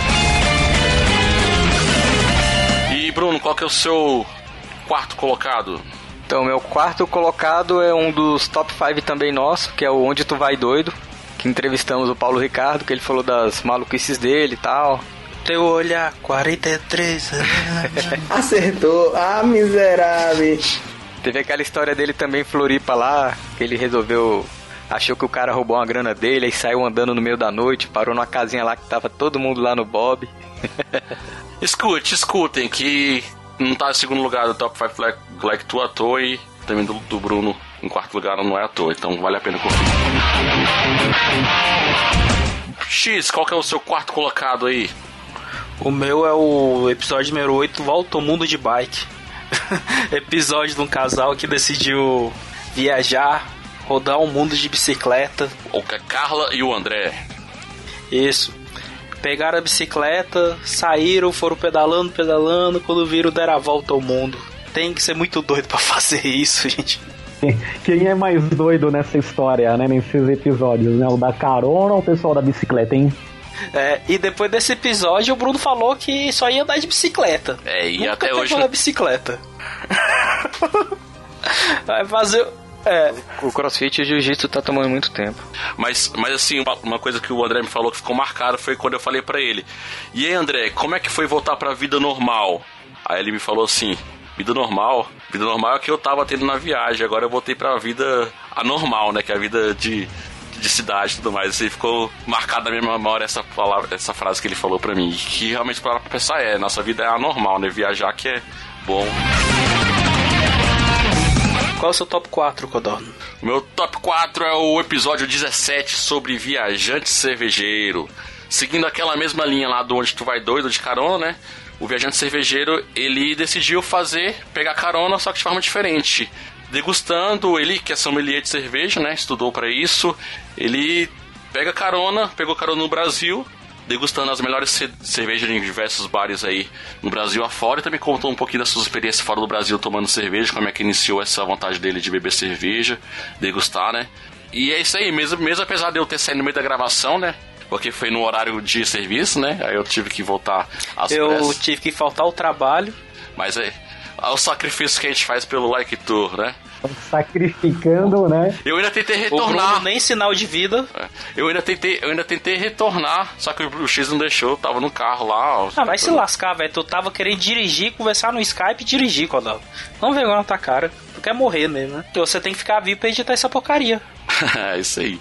E Bruno, qual que é o seu quarto colocado? Então, meu quarto colocado é um dos top 5 também nosso, que é o Onde Tu Vai Doido, que entrevistamos o Paulo Ricardo, que ele falou das maluquices dele e tal. Teu olhar 43 Acertou, ah, miserável. Teve aquela história dele também em Floripa lá, que ele resolveu achou que o cara roubou uma grana dele, aí saiu andando no meio da noite, parou numa casinha lá que tava todo mundo lá no Bob. Escute, escutem, que não tá em segundo lugar do Top 5 Black, Black Tour à toa e também do, do Bruno em quarto lugar não é à toa, então vale a pena conferir. X, qual que é o seu quarto colocado aí? O meu é o episódio número 8, Volta ao Mundo de Bike. episódio de um casal que decidiu viajar, rodar o mundo de bicicleta. O Carla e o André. Isso. Pegaram a bicicleta, saíram, foram pedalando, pedalando, quando viram deram a volta ao mundo. Tem que ser muito doido para fazer isso, gente. Quem é mais doido nessa história, né? Nesses episódios, né? O da carona ou o pessoal da bicicleta, hein? É, e depois desse episódio, o Bruno falou que só ia andar de bicicleta. É, e Nunca até hoje. na bicicleta. Vai fazer. É. O crossfit e o jiu-jitsu tá tomando muito tempo. Mas, mas assim, uma- coisa que o André me falou que ficou marcado foi quando eu falei pra ele: E aí, André, como é que foi voltar pra vida normal? Aí ele me falou assim: Vida normal? Vida normal é que eu tava tendo na viagem, agora eu voltei pra vida anormal, né? Que é a vida de, de cidade e tudo mais. Assim, ficou marcado na minha memória essa, palavra, essa frase que ele falou pra mim. Que realmente, para pensar, é: Nossa vida é anormal, né? Viajar que é bom. Qual é o seu top 4, Codorno? O meu top 4 é o episódio 17 sobre viajante cervejeiro. Seguindo aquela mesma linha lá do onde tu vai doido de carona, né? O viajante cervejeiro, ele decidiu fazer, pegar carona, só que de forma diferente. Degustando, ele que é sommelier de cerveja, né? Estudou pra isso. Ele pega carona, pegou carona no Brasil, degustando as melhores ce- cervejas em diversos bares aí no Brasil afora e também contou um pouquinho das suas experiências fora do Brasil tomando cerveja, como é que iniciou essa vontade dele de beber cerveja, degustar, né? E é isso aí, mesmo, mesmo apesar de eu ter saído no meio da gravação, né? Porque foi no horário de serviço, né? Aí eu tive que voltar às Eu pressas. tive que faltar o trabalho. Mas é, é o sacrifício que a gente faz pelo Like Tour, né? Sacrificando, né? Eu ainda tentei O Bruno retornar. nem sinal de vida. Eu ainda tentei, eu ainda tentei retornar, só que o X não deixou, tava no carro lá. ó. Ah, vai se lascar, velho. Tu tava querendo dirigir, conversar no Skype e dirigir, Codorno. Não vergonha na tua cara. Tu quer morrer mesmo, né? Então você tem que ficar vivo pra editar essa porcaria. É isso aí.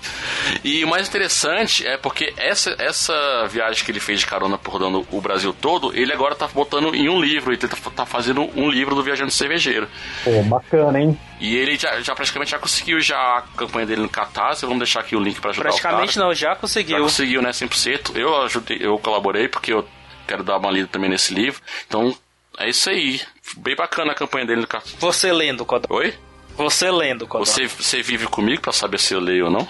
E o mais interessante é porque essa, essa viagem que ele fez de carona por dando o Brasil todo, ele agora tá botando em um livro, ele tá, tá fazendo um livro do Viajante Cervejeiro. Pô, bacana, hein? E ele já, já praticamente já conseguiu já a campanha dele no Catarse, vamos deixar aqui o link pra ajudar Praticamente o cara. não, já conseguiu. Já conseguiu, né, 100%. Eu ajudei, eu colaborei porque eu quero dar uma lida também nesse livro. Então, é isso aí. Bem bacana a campanha dele no Catarse. Você lendo, Codorno. Oi? Você lendo, Codorno. Você, você vive comigo pra saber se eu leio ou não?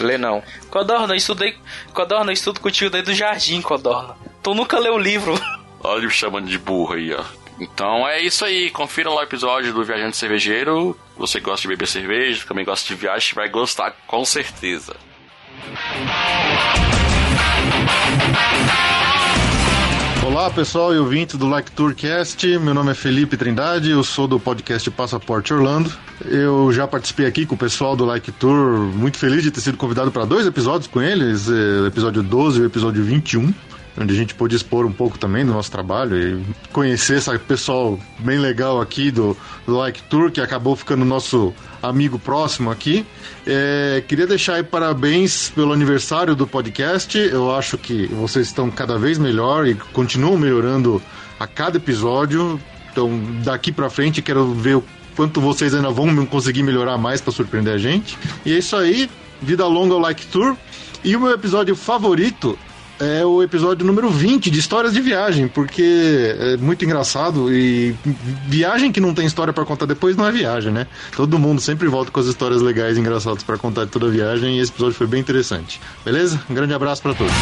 Lê não. Codorno, eu estudei. Codorno, eu estudo contigo desde o jardim, Codorno. Tu nunca leu o livro. Olha ele me chamando de burro aí, ó. Então é isso aí, confira lá o episódio do Viajante Cervejeiro. Você gosta de beber cerveja, também gosta de viagem, vai gostar com certeza. Olá pessoal e ouvintes do Like Tourcast, meu nome é Felipe Trindade, eu sou do podcast Passaporte Orlando. Eu já participei aqui com o pessoal do Like Tour, muito feliz de ter sido convidado para dois episódios com eles, eh, episódio 12 e episódio 21, onde a gente pôde expor um pouco também do nosso trabalho e conhecer esse pessoal bem legal aqui do, do Like Tour, que acabou ficando nosso amigo próximo aqui. É, queria deixar aí parabéns pelo aniversário do podcast. Eu acho que vocês estão cada vez melhor e continuam melhorando a cada episódio. Então, daqui pra frente, quero ver o quanto vocês ainda vão conseguir melhorar mais para surpreender a gente. E é isso aí. Vida longa ao Like Tour. E o meu episódio favorito é o episódio número 20 de Histórias de Viagem, porque é muito engraçado e viagem que não tem história pra contar depois não é viagem, né? Todo mundo sempre volta com as histórias legais e engraçadas pra contar de toda a viagem e esse episódio foi bem interessante. Beleza? Um grande abraço pra todos.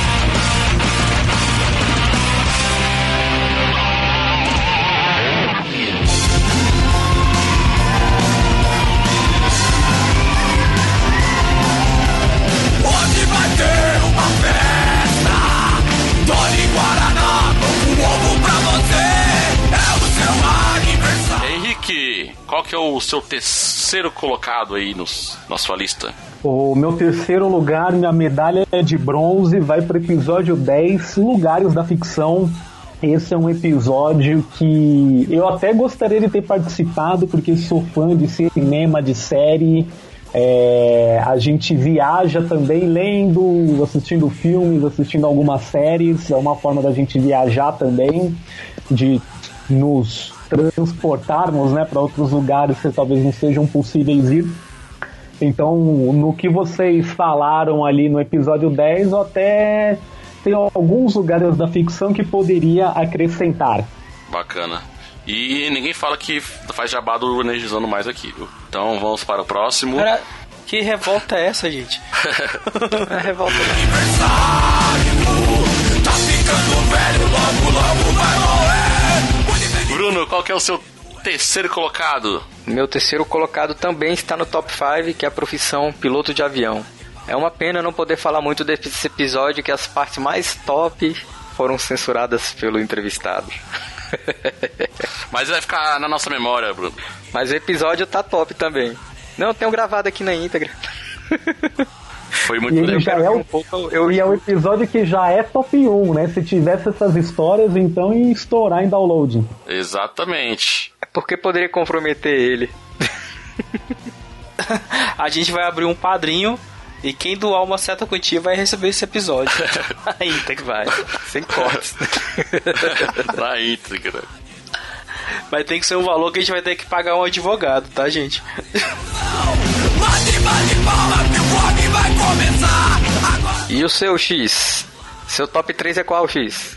Qual que é o seu terceiro colocado aí nos, na sua lista? O meu terceiro lugar, minha medalha é de bronze, vai para o episódio 10, Lugares da Ficção. Esse é um episódio que eu até gostaria de ter participado, porque sou fã de cinema, de série. É, a gente viaja também lendo, assistindo filmes, assistindo algumas séries. É uma forma da gente viajar também, de nos transportarmos né, para outros lugares que talvez não sejam possíveis ir. Então, no que vocês falaram ali no episódio 10, eu até tenho alguns lugares da ficção que poderia acrescentar. Bacana. E ninguém fala que faz jabá do energizando mais aqui, viu? Então vamos para o próximo. Cara, que revolta é essa, gente? é revolta. Tá ficando velho, logo, logo vai morrer. Bruno, qual que é o seu terceiro colocado? Meu terceiro colocado também está no top 5, que é a profissão piloto de avião. É uma pena não poder falar muito desse episódio, que as partes mais top foram censuradas pelo entrevistado. Mas vai ficar na nossa memória, Bruno. Mas o episódio tá top também. Não, eu tenho gravado aqui na íntegra. Foi muito E, ele legal. já é o, e é um episódio que já é top 1, né? Se tivesse essas histórias, então ia estourar em download. Exatamente. É porque poderia comprometer ele. A gente vai abrir um padrinho e quem doar uma certa quantia vai receber esse episódio. Aí, tem que vai. Sem cortes. Na íntegra. Mas tem que ser um valor que a gente vai ter que pagar um advogado, tá, gente? E o seu X? Seu top 3 é qual, X?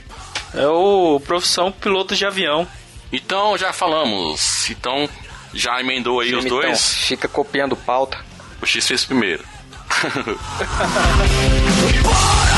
É o profissão piloto de avião. Então já falamos. Então já emendou aí os dois. Fica copiando pauta. O X fez primeiro.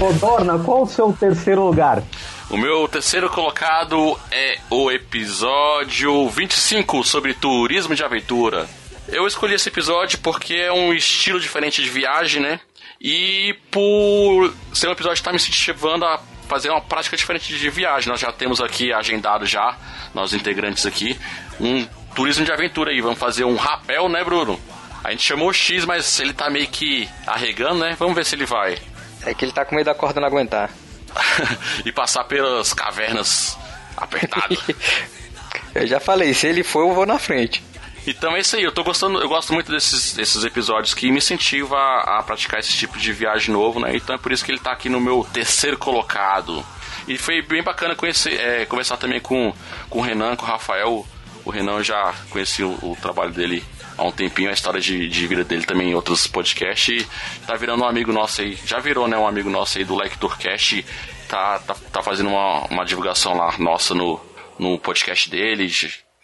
Ô, Dorna, qual o seu terceiro lugar? O meu terceiro colocado é o episódio 25 sobre turismo de aventura. Eu escolhi esse episódio porque é um estilo diferente de viagem, né? E por ser um episódio que está me incentivando a fazer uma prática diferente de viagem. Nós já temos aqui agendado já, nós integrantes aqui, um turismo de aventura aí. Vamos fazer um rapel, né, Bruno? A gente chamou o X, mas ele tá meio que arregando, né? Vamos ver se ele vai. É que ele tá com medo da corda não aguentar. e passar pelas cavernas apertadas. Eu já falei, se ele for, eu vou na frente. Então é isso aí, eu tô gostando, eu gosto muito desses, desses episódios que me incentivam a, a praticar esse tipo de viagem novo, né? Então é por isso que ele tá aqui no meu terceiro colocado. E foi bem bacana conhecer, é, conversar também com, com o Renan, com o Rafael. O Renan eu já conheci o, o trabalho dele há um tempinho, a história de, de vida dele também em outros podcasts. E tá virando um amigo nosso aí, já virou, né? Um amigo nosso aí do Like Tourcast. Tá, tá, tá fazendo uma, uma divulgação lá nossa no, no podcast dele.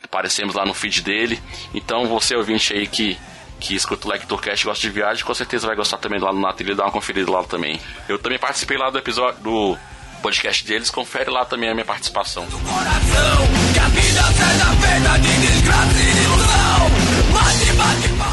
Aparecemos lá no feed dele. Então você ouvinte aí que, que escuta o Like Tourcast e gosta de viagem, com certeza vai gostar também lá no Na Trilha, dar uma conferida lá também. Eu também participei lá do episódio do podcast deles, confere lá também a minha participação.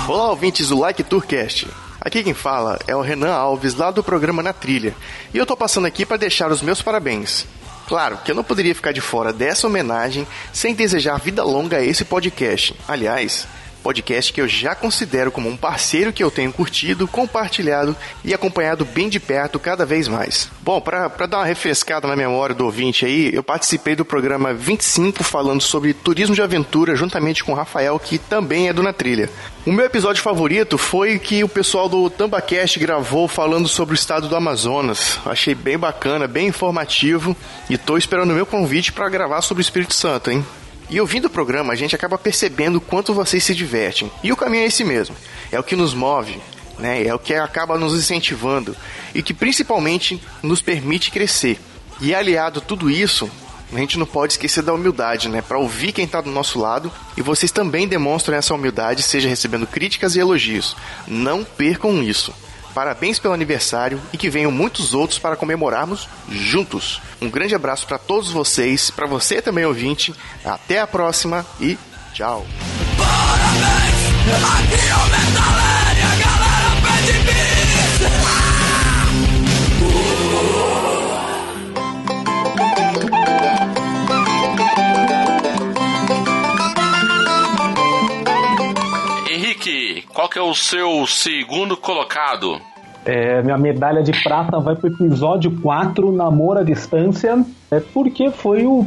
Olá, ouvintes do Like Tourcast. Aqui quem fala é o Renan Alves, lá do programa Na Trilha. E eu tô passando aqui para deixar os meus parabéns. Claro que eu não poderia ficar de fora dessa homenagem sem desejar vida longa a esse podcast. Aliás, podcast que eu já considero como um parceiro que eu tenho curtido, compartilhado e acompanhado bem de perto cada vez mais. Bom, para dar uma refrescada na memória do ouvinte aí, eu participei do programa 25 falando sobre turismo de aventura juntamente com o Rafael, que também é do Na Trilha. O meu episódio favorito foi que o pessoal do Tambacast gravou falando sobre o estado do Amazonas. Achei bem bacana, bem informativo e tô esperando o meu convite para gravar sobre o Espírito Santo, hein? E ouvindo o programa, a gente acaba percebendo o quanto vocês se divertem. E o caminho é esse mesmo. É o que nos move, né? É o que acaba nos incentivando e que principalmente nos permite crescer. E aliado a tudo isso, a gente não pode esquecer da humildade, né? Para ouvir quem está do nosso lado e vocês também demonstram essa humildade, seja recebendo críticas e elogios. Não percam isso. Parabéns pelo aniversário e que venham muitos outros para comemorarmos juntos. Um grande abraço para todos vocês, para você também ouvinte. Até a próxima e tchau. Aqui que é o seu segundo colocado? É, minha medalha de prata vai pro episódio 4, Namoro à Distância, é porque foi o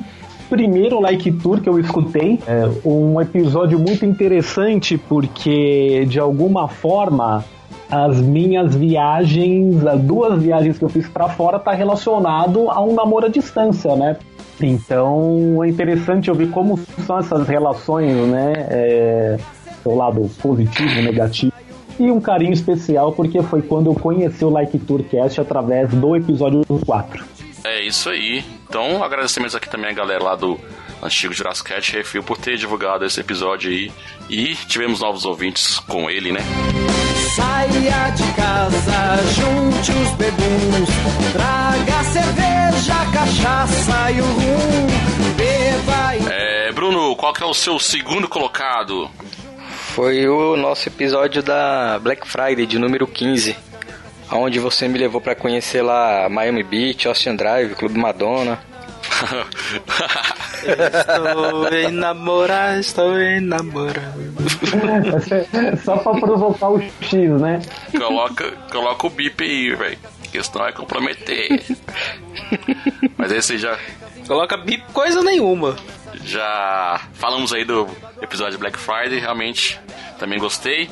primeiro Like Tour que eu escutei. É um episódio muito interessante porque, de alguma forma, as minhas viagens, as duas viagens que eu fiz para fora, tá relacionado a um namoro à distância, né? Então é interessante eu ver como são essas relações, né? É, seu lado positivo, negativo. E um carinho especial porque foi quando eu conheci o Like Tourcast através do episódio 4. É isso aí. Então, agradecimentos aqui também a galera lá do antigo Jurassic Cat Refil por ter divulgado esse episódio aí. E tivemos novos ouvintes com ele, né? Saia de casa, junte os bebuns, traga cerveja, cachaça e o rum, beba e... É, Bruno, qual que é o seu segundo colocado? Foi o nosso episódio da Black Friday de número 15, onde você me levou para conhecer lá Miami Beach, Ocean Drive, Clube Madonna. estou enamorado, estou enamorado. Só pra provocar o X, né? Coloca, coloca o bip aí, velho. Que senão vai comprometer. Mas esse já. Coloca bip coisa nenhuma. Já falamos aí do episódio Black Friday, realmente também gostei.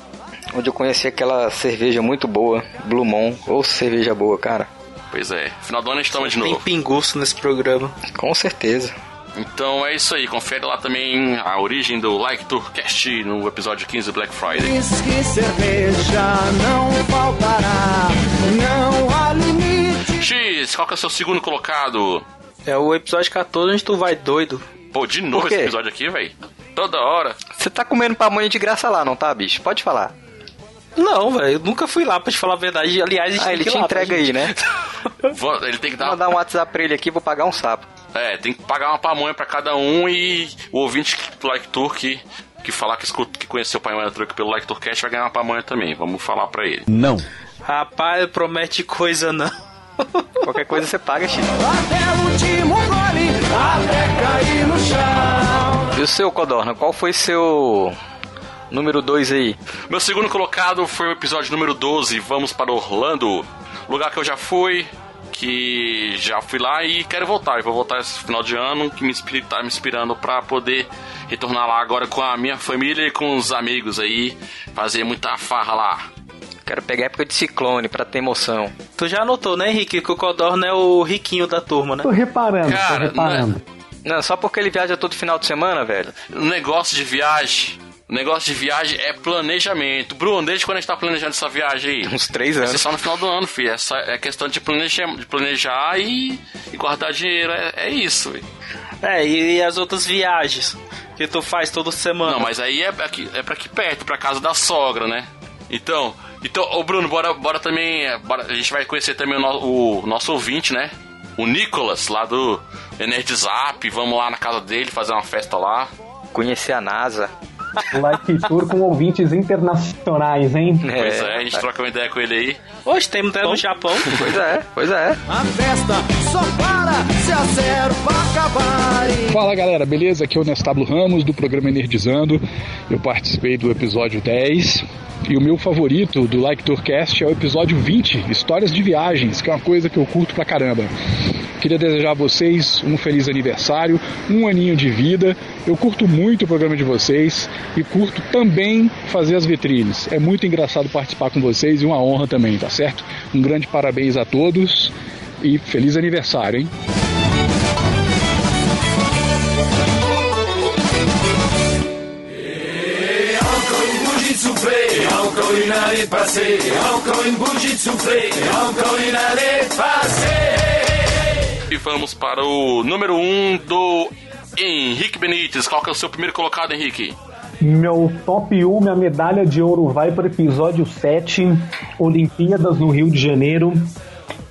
Onde eu conheci aquela cerveja muito boa, Blue Moon, ou cerveja boa, cara. Pois é, final do ano a gente toma de Tem novo. pinguço nesse programa. Com certeza. Então é isso aí, confere lá também a origem do Like Tourcast no episódio 15 Black Friday. Whisky, cerveja não faltará, não há limite. X, qual que é o seu segundo colocado? É o episódio 14 onde tu vai doido. Pô, de novo esse episódio aqui, velho? Toda hora. Você tá comendo pamonha de graça lá, não tá, bicho? Pode falar. Não, velho, eu nunca fui lá pra te falar a verdade. Aliás, a gente Ah, tem ele te lá, entrega tá, aí, né? Vou- Ele tem que Vou dar. mandar um WhatsApp pra ele aqui, vou pagar um sapo. É, tem que pagar uma pamonha pra cada um e o ouvinte do Like Tour que, que falar que, escuta, que conheceu o Pamonha Truck pelo Like Tourcast vai ganhar uma pamonha também. Vamos falar pra ele. Não. Rapaz, promete coisa não. Qualquer coisa você paga, Chico. Até o último gole, até cair no chão. E o seu, Codorna, qual foi seu número 2 aí? Meu segundo colocado foi o episódio número 12, Vamos para Orlando. Lugar que eu já fui, que já fui lá e quero voltar. Eu vou voltar esse final de ano, que me inspira, tá me inspirando pra poder retornar lá agora com a minha família e com os amigos aí, fazer muita farra lá. Quero pegar a época de ciclone pra ter emoção. Tu já notou, né, Henrique, que o Codorna é o riquinho da turma, né? Tô reparando, Cara, tô reparando. Não, só porque ele viaja todo final de semana, velho. O negócio de viagem. O negócio de viagem é planejamento. Bruno, desde quando a gente tá planejando essa viagem aí? Uns três anos. só no final do ano, filho. Essa é questão de planejar, de planejar e, e guardar dinheiro. É, é isso, velho. É, e, e as outras viagens que tu faz toda semana? Não, mas aí é, aqui, é pra aqui perto, pra casa da sogra, né? Então, então, Bruno, bora, bora também. é, Bora, a gente vai conhecer também o, no- o nosso ouvinte, né? O Nicolas, lá do Energy Zap. Vamos lá na casa dele fazer uma festa lá. Conhecer a NASA. Like Tour com ouvintes internacionais, hein? Pois é, a gente troca uma ideia com ele aí. Hoje tem até no Japão. Pois é, pois é. A festa só para se a zero acabar. Fala galera, beleza? Aqui é o Nestablo Ramos do programa Energizando. Eu participei do episódio 10 e o meu favorito do Like Tourcast é o episódio 20, Histórias de Viagens, que é uma coisa que eu curto pra caramba. Queria desejar a vocês um feliz aniversário, um aninho de vida. Eu curto muito o programa de vocês e curto também fazer as vitrines. É muito engraçado participar com vocês e uma honra também, tá certo? Um grande parabéns a todos e feliz aniversário, hein? Encore une année passée, encore une bougie de souffler, encore. E vamos para o número 1 um do Henrique Benítez. Qual que é o seu primeiro colocado, Henrique? Meu top 1, minha medalha de ouro vai para o episódio 7, Olimpíadas no Rio de Janeiro.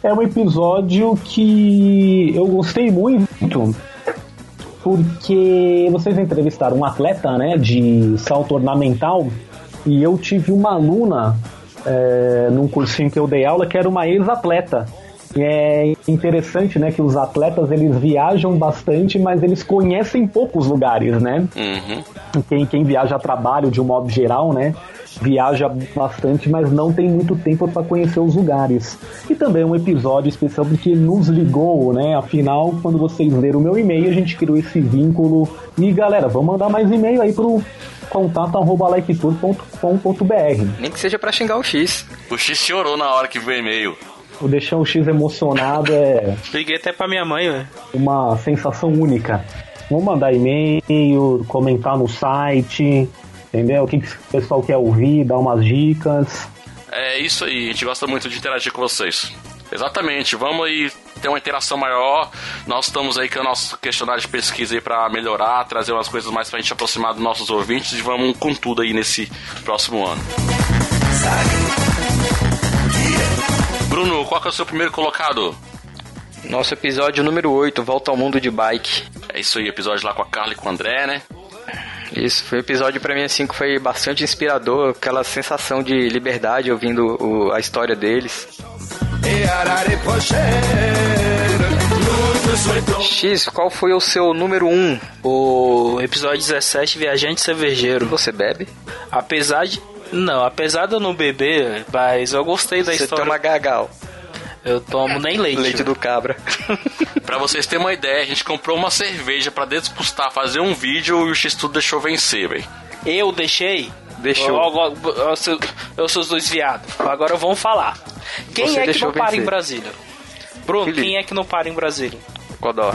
É um episódio que eu gostei muito, porque vocês entrevistaram um atleta né, de salto ornamental e eu tive uma aluna é, num cursinho que eu dei aula que era uma ex-atleta. É interessante, né, que os atletas eles viajam bastante, mas eles conhecem poucos lugares, né? Uhum. Quem, quem viaja a trabalho de um modo geral, né? Viaja bastante, mas não tem muito tempo para conhecer os lugares. E também é um episódio especial porque nos ligou, né? Afinal, quando vocês leram o meu e-mail, a gente criou esse vínculo. E galera, vamos mandar mais e-mail aí pro contato arroba liketour.com.br. Nem que seja pra xingar o X. O X chorou na hora que viu o e-mail. O deixar o X emocionado é Liguei até pra minha mãe, velho. uma sensação única. Vamos mandar e-mail, comentar no site, entendeu? O que, que o pessoal quer ouvir, dar umas dicas. É isso aí, a gente gosta muito de interagir com vocês. Exatamente, vamos aí ter uma interação maior. Nós estamos aí com o nosso questionário de pesquisa aí pra melhorar, trazer umas coisas mais pra gente aproximar dos nossos ouvintes e vamos com tudo aí nesse próximo ano. Bruno, qual que é o seu primeiro colocado? Nosso episódio número 8, Volta ao Mundo de Bike. É isso aí, episódio lá com a Carla e com o André, né? Isso, foi um episódio pra mim assim que foi bastante inspirador, aquela sensação de liberdade ouvindo o- a história deles. X, qual foi o seu número 1? O episódio 17, Viajante Cervejeiro. Você bebe? Apesar de. Não, apesar de eu não beber, mas eu gostei da Você história. toma gagal. Eu tomo nem leite. Leite do cabra. Pra vocês terem uma ideia, a gente comprou uma cerveja pra despustar, fazer um vídeo e o X-Tudo deixou vencer, velho. Eu deixei? Deixou. Eu, eu, eu, sou- eu sou os dois viados. Agora vamos falar. Quem Você é que não para vencer. em Brasília? Bruno, Felipe. quem é que não para em Brasília? Codó.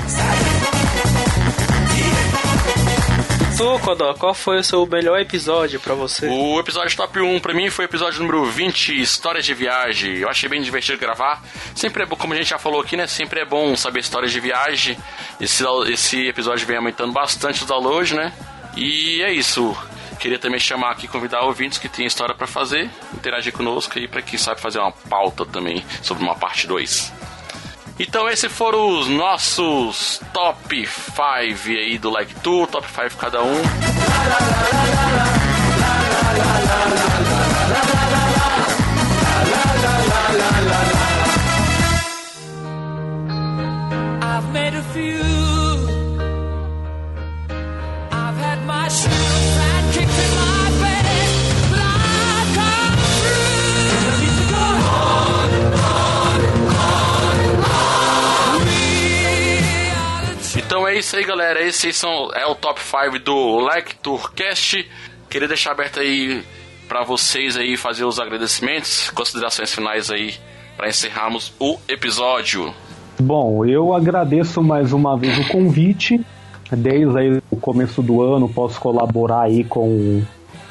Tu, Codó, qual foi o seu melhor episódio pra você? O episódio top 1 pra mim foi o episódio número 20, Histórias de Viagem. Eu achei bem divertido gravar. Sempre é bom, como a gente já falou aqui, né? Sempre é bom saber histórias de viagem. Esse, esse episódio vem aumentando bastante os downloads, né? E é isso. Queria também chamar aqui, convidar ouvintes que têm história pra fazer, interagir conosco aí pra quem sabe fazer uma pauta também sobre uma parte 2. Então esses foram os nossos top 5 aí do Like Tour, top 5 cada um. I've made a few. É isso aí, galera. Esses são é o top 5 do Like. Queria deixar aberto aí pra vocês aí fazer os agradecimentos, considerações finais aí pra encerrarmos o episódio. Bom, eu agradeço mais uma vez o convite. Desde aí o começo do ano posso colaborar aí com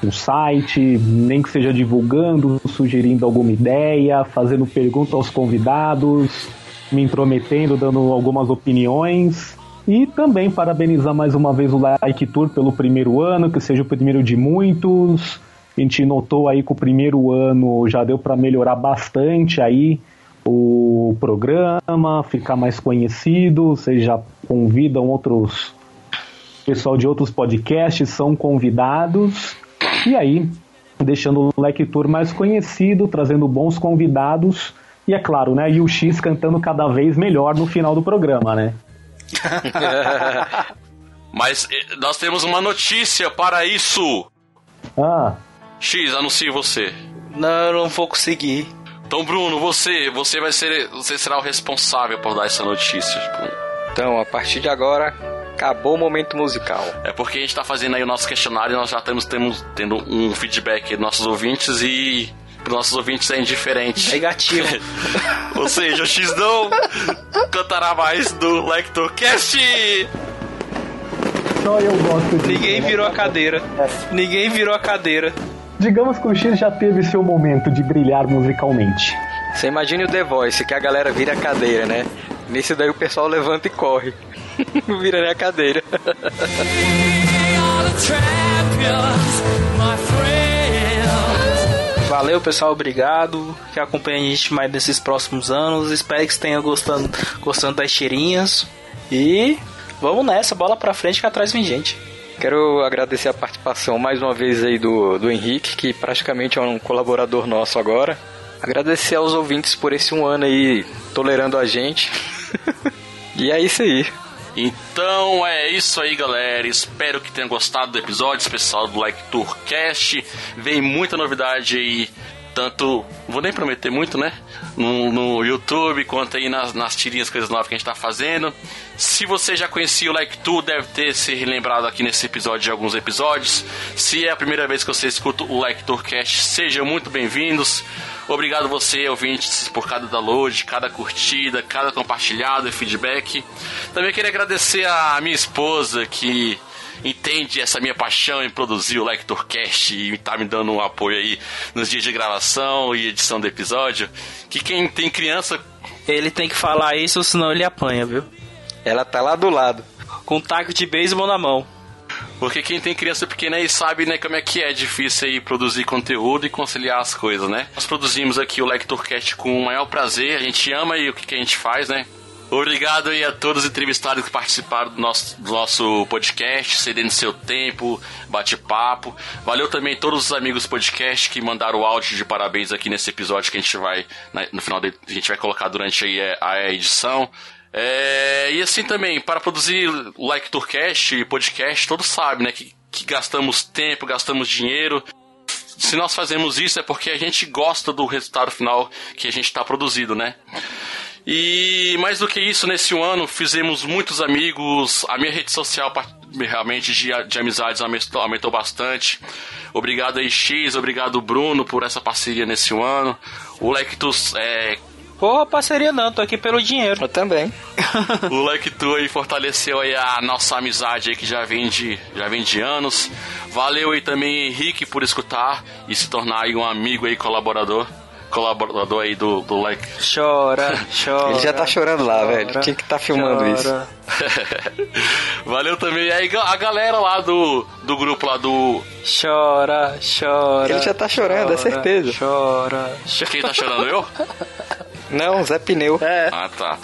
o site, nem que seja divulgando, sugerindo alguma ideia, fazendo pergunta aos convidados, me intrometendo, dando algumas opiniões. E também parabenizar mais uma vez o Like Tour pelo primeiro ano, que seja o primeiro de muitos. A gente notou aí que o primeiro ano já deu para melhorar bastante aí o programa, ficar mais conhecido, vocês já convidam outros pessoal de outros podcasts, são convidados. E aí, deixando o Leque Tour mais conhecido, trazendo bons convidados. E é claro, né? E o X cantando cada vez melhor no final do programa, né? Mas eh, nós temos uma notícia para isso. Ah, X, anuncie você. Não, eu não vou conseguir. Então, Bruno, você, você vai ser, você será o responsável por dar essa notícia. Então, a partir de agora, acabou o momento musical. É porque a gente tá fazendo aí o nosso questionário e nós já estamos temos, tendo um feedback dos nossos ouvintes e para nossos ouvintes é indiferente. Negativo. Ou seja, o X não cantará mais do LectorCast. só eu gosto disso. Ninguém né? virou a cadeira. Ninguém virou a cadeira. Digamos que o X já teve seu momento de brilhar musicalmente. Você imagine o The Voice, que a galera vira a cadeira, né? Nesse daí o pessoal levanta e corre. vira né, a cadeira. Valeu, pessoal. Obrigado. Que acompanhe a gente mais nesses próximos anos. Espero que você tenha gostando, gostando das cheirinhas. E vamos nessa. Bola pra frente que atrás vem gente. Quero agradecer a participação mais uma vez aí do, do Henrique, que praticamente é um colaborador nosso agora. Agradecer aos ouvintes por esse um ano aí tolerando a gente. e é isso aí. Então é isso aí, galera. Espero que tenham gostado do episódio especial do Like Tourcast. Vem muita novidade aí, tanto. Vou nem prometer muito, né? No, no YouTube, quanto aí nas, nas tirinhas, coisas novas que a gente tá fazendo. Se você já conhecia o Like Tour, deve ter se relembrado aqui nesse episódio de alguns episódios. Se é a primeira vez que você escuta o Like Tourcast, sejam muito bem-vindos. Obrigado você, ouvintes, por cada download, cada curtida, cada compartilhado e feedback. Também queria agradecer a minha esposa que entende essa minha paixão em produzir o Lectorcast e tá me dando um apoio aí nos dias de gravação e edição do episódio. Que quem tem criança. Ele tem que falar isso, senão ele apanha, viu? Ela tá lá do lado. Com um taco de beisebol na mão. Porque quem tem criança pequena aí sabe, né, como é que é difícil aí produzir conteúdo e conciliar as coisas, né? Nós produzimos aqui o Lectorcast com o maior prazer, a gente ama e o que, que a gente faz, né? Obrigado aí a todos os entrevistados que participaram do nosso, do nosso podcast, cedendo seu tempo, bate-papo. Valeu também todos os amigos podcast que mandaram o áudio de parabéns aqui nesse episódio que a gente vai, no final, de, a gente vai colocar durante aí a edição. É, e assim também, para produzir Like Tourcast e podcast, todos sabem, né, que, que gastamos tempo, gastamos dinheiro. Se nós fazemos isso é porque a gente gosta do resultado final que a gente está produzindo, né? E mais do que isso, nesse ano fizemos muitos amigos, a minha rede social realmente de, de amizades aumentou, aumentou bastante. Obrigado aí, X, obrigado, Bruno, por essa parceria nesse ano. O Lectus é, Porra, parceria não, tô aqui pelo dinheiro. Eu também. o Like Tu aí fortaleceu aí a nossa amizade aí que já vem de, já vem de anos. Valeu aí também, Henrique, por escutar e se tornar aí um amigo aí, colaborador. Colaborador aí do, do Like. Chora, chora. Ele já tá chorando lá, chora, velho. Tinha que tá filmando chora. isso. Valeu também aí a galera lá do, do grupo lá do. Chora, chora. Ele já tá chorando, é chora, é certeza. Chora, chora. Quem tá chorando eu? Não, Zé Pneu. É. Ah, tá.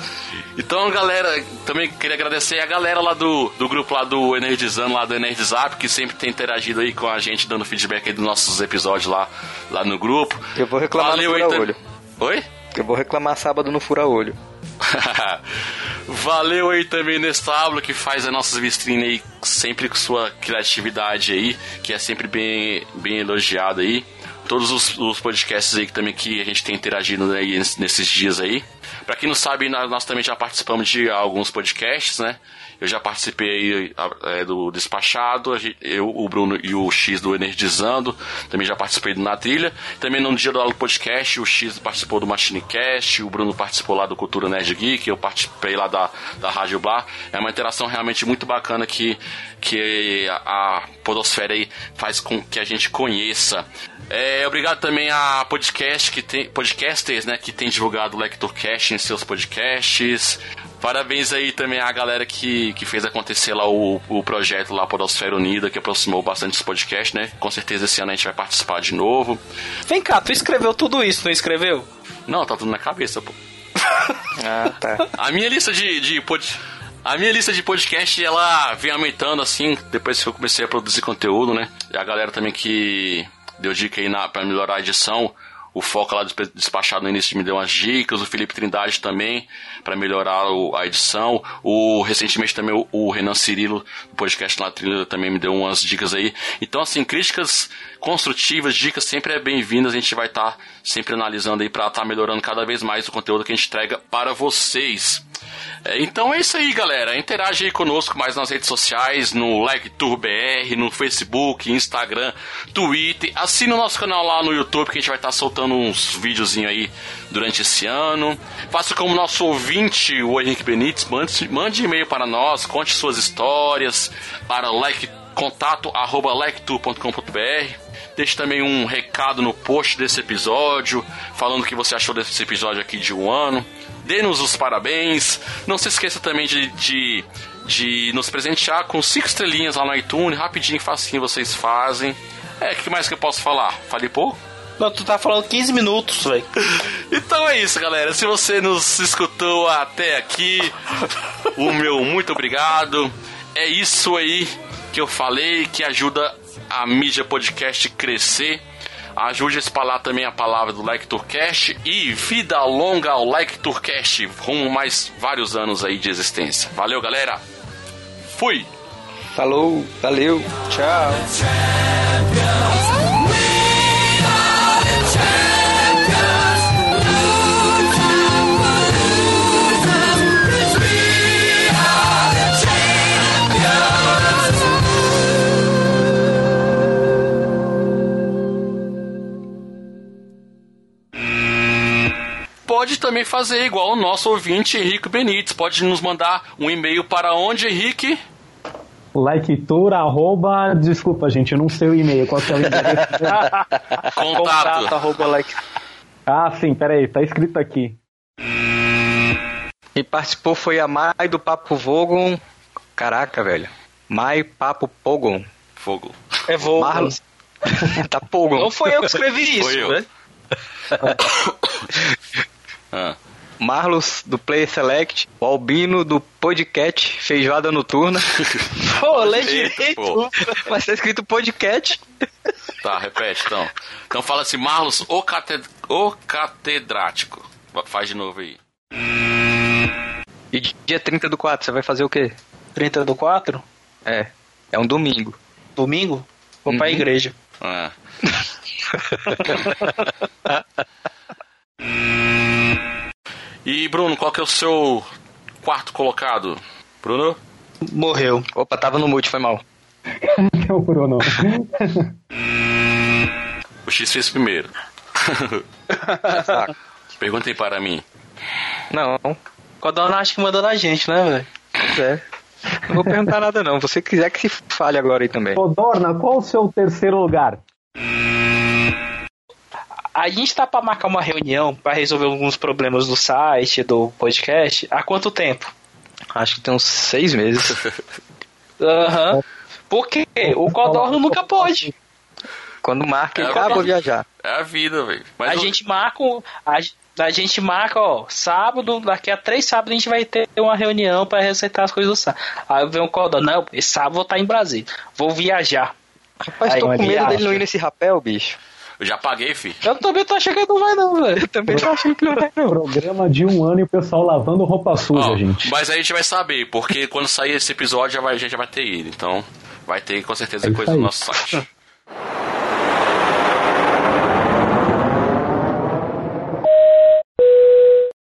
Então, galera, também queria agradecer a galera lá do, do grupo lá do Energizando, lá do Energizap, que sempre tem interagido aí com a gente, dando feedback aí dos nossos episódios lá, lá no grupo. Eu vou reclamar Valeu no fura-olho. Oi? Eu vou reclamar sábado no fura-olho. Valeu aí também Nestablo que faz as nossas vitrines aí sempre com sua criatividade aí, que é sempre bem, bem elogiado aí todos os, os, podcasts aí que também que a gente tem interagido aí nesses dias aí. Para quem não sabe, nós, também já participamos de alguns podcasts, né? Eu já participei é, do Despachado, eu, o Bruno e o X do Energizando, também já participei do Na Trilha. Também no Dia do Podcast, o X participou do Machinecast, o Bruno participou lá do Cultura Nerd Geek, eu participei lá da, da Rádio Bar. É uma interação realmente muito bacana que, que a, a Podosfera aí faz com que a gente conheça. É, obrigado também a podcast que tem, podcasters, né, que tem divulgado o LectorCast em seus podcasts. Parabéns aí também à galera que, que fez acontecer lá o, o projeto lá Podosfera Unida, que aproximou bastante os podcasts, né? Com certeza esse ano a gente vai participar de novo. Vem cá, tu escreveu tudo isso, não escreveu? Não, tá tudo na cabeça, pô. ah, tá. A minha lista de, de pod... A minha lista de podcast, ela vem aumentando assim, depois que eu comecei a produzir conteúdo, né? E a galera também que deu dica aí na, pra melhorar a edição. O Foca lá despachado no início me deu umas dicas, o Felipe Trindade também, para melhorar o, a edição. O, recentemente também o, o Renan Cirilo, do podcast na trilha, também me deu umas dicas aí. Então, assim, críticas construtivas, dicas sempre é bem-vindas, a gente vai estar tá sempre analisando aí para estar tá melhorando cada vez mais o conteúdo que a gente entrega para vocês. É, então é isso aí, galera. Interage aí conosco mais nas redes sociais, no LikeTourBR, no Facebook, Instagram, Twitter. Assina o nosso canal lá no YouTube que a gente vai estar soltando uns videozinhos aí durante esse ano. Faça como nosso ouvinte, o Henrique Benites, mande, mande e-mail para nós, conte suas histórias para like, Deixe também um recado no post desse episódio, falando o que você achou desse episódio aqui de um ano dê-nos os parabéns. Não se esqueça também de, de, de nos presentear com cinco estrelinhas lá no iTunes, rapidinho, facinho vocês fazem. É, o que mais que eu posso falar? Falei pouco? Não, tu tá falando 15 minutos, velho. então é isso, galera. Se você nos escutou até aqui, o meu muito obrigado. É isso aí que eu falei que ajuda a mídia podcast crescer Ajude a espalhar também a palavra do Like Tourcast e vida longa ao Like Tourcast, rumo mais vários anos aí de existência. Valeu, galera. Fui. Falou, valeu, tchau. Pode também fazer igual o nosso ouvinte Henrique Benites. Pode nos mandar um e-mail para onde, Henrique? Liketour, arroba. Desculpa, gente, eu não sei o e-mail. Qual que é o endereço? Contato. arroba like. ah, sim, peraí, tá escrito aqui. Quem participou foi a Mai do Papo Vogon. Caraca, velho. Mai Papo Pogon. Fogo. É Vogon. Marlos. tá Pogon. Não foi eu que escrevi isso, Foi eu. né? Ah. Marlos do Player Select. O Albino do Podcast Feijoada Noturna. Pô, lê direito. pô. Mas tá escrito Podcast. Tá, repete então. Então fala assim, Marlos, o, cate... o catedrático. Faz de novo aí. E dia 30 do 4, você vai fazer o quê? 30 do 4? É. É um domingo. Domingo? Vou pra Uhum. igreja. É. E Bruno, qual que é o seu quarto colocado? Bruno? Morreu. Opa, tava no mute, foi mal. Que é o Bruno. O X fez primeiro. Perguntem para mim. Não. Codona acho que mandou na gente, né, velho? Pois é. Não vou perguntar nada não. Você quiser que se fale agora aí também. Odorna, qual o seu terceiro lugar? A gente tá pra marcar uma reunião pra resolver alguns problemas do site, do podcast. Há quanto tempo? Acho que tem uns seis meses. Aham. Por quê? O Codorno nunca pôde. Quando marca, ele É, verdade. viajar. É a vida, velho. A o- gente marca. um- A, a gente marca, ó, sábado, daqui a três sábados a gente vai ter uma reunião pra receitar as coisas do sábado. Aí vem o Codorno, não, esse sábado eu vou estar em Brasília. Vou viajar. Rapaz, Aí tô com medo dele não ir nesse rapel, bicho. Eu já paguei, fi. Eu também tô achando que ele não vai, não, velho. Eu também tô achando que não vai, não. Programa de um ano e o pessoal lavando roupa suja, Ó, gente. Mas aí a gente vai saber, porque quando sair esse episódio já vai- a gente já vai ter ido. Então vai ter com certeza É coisa no aí. nosso site.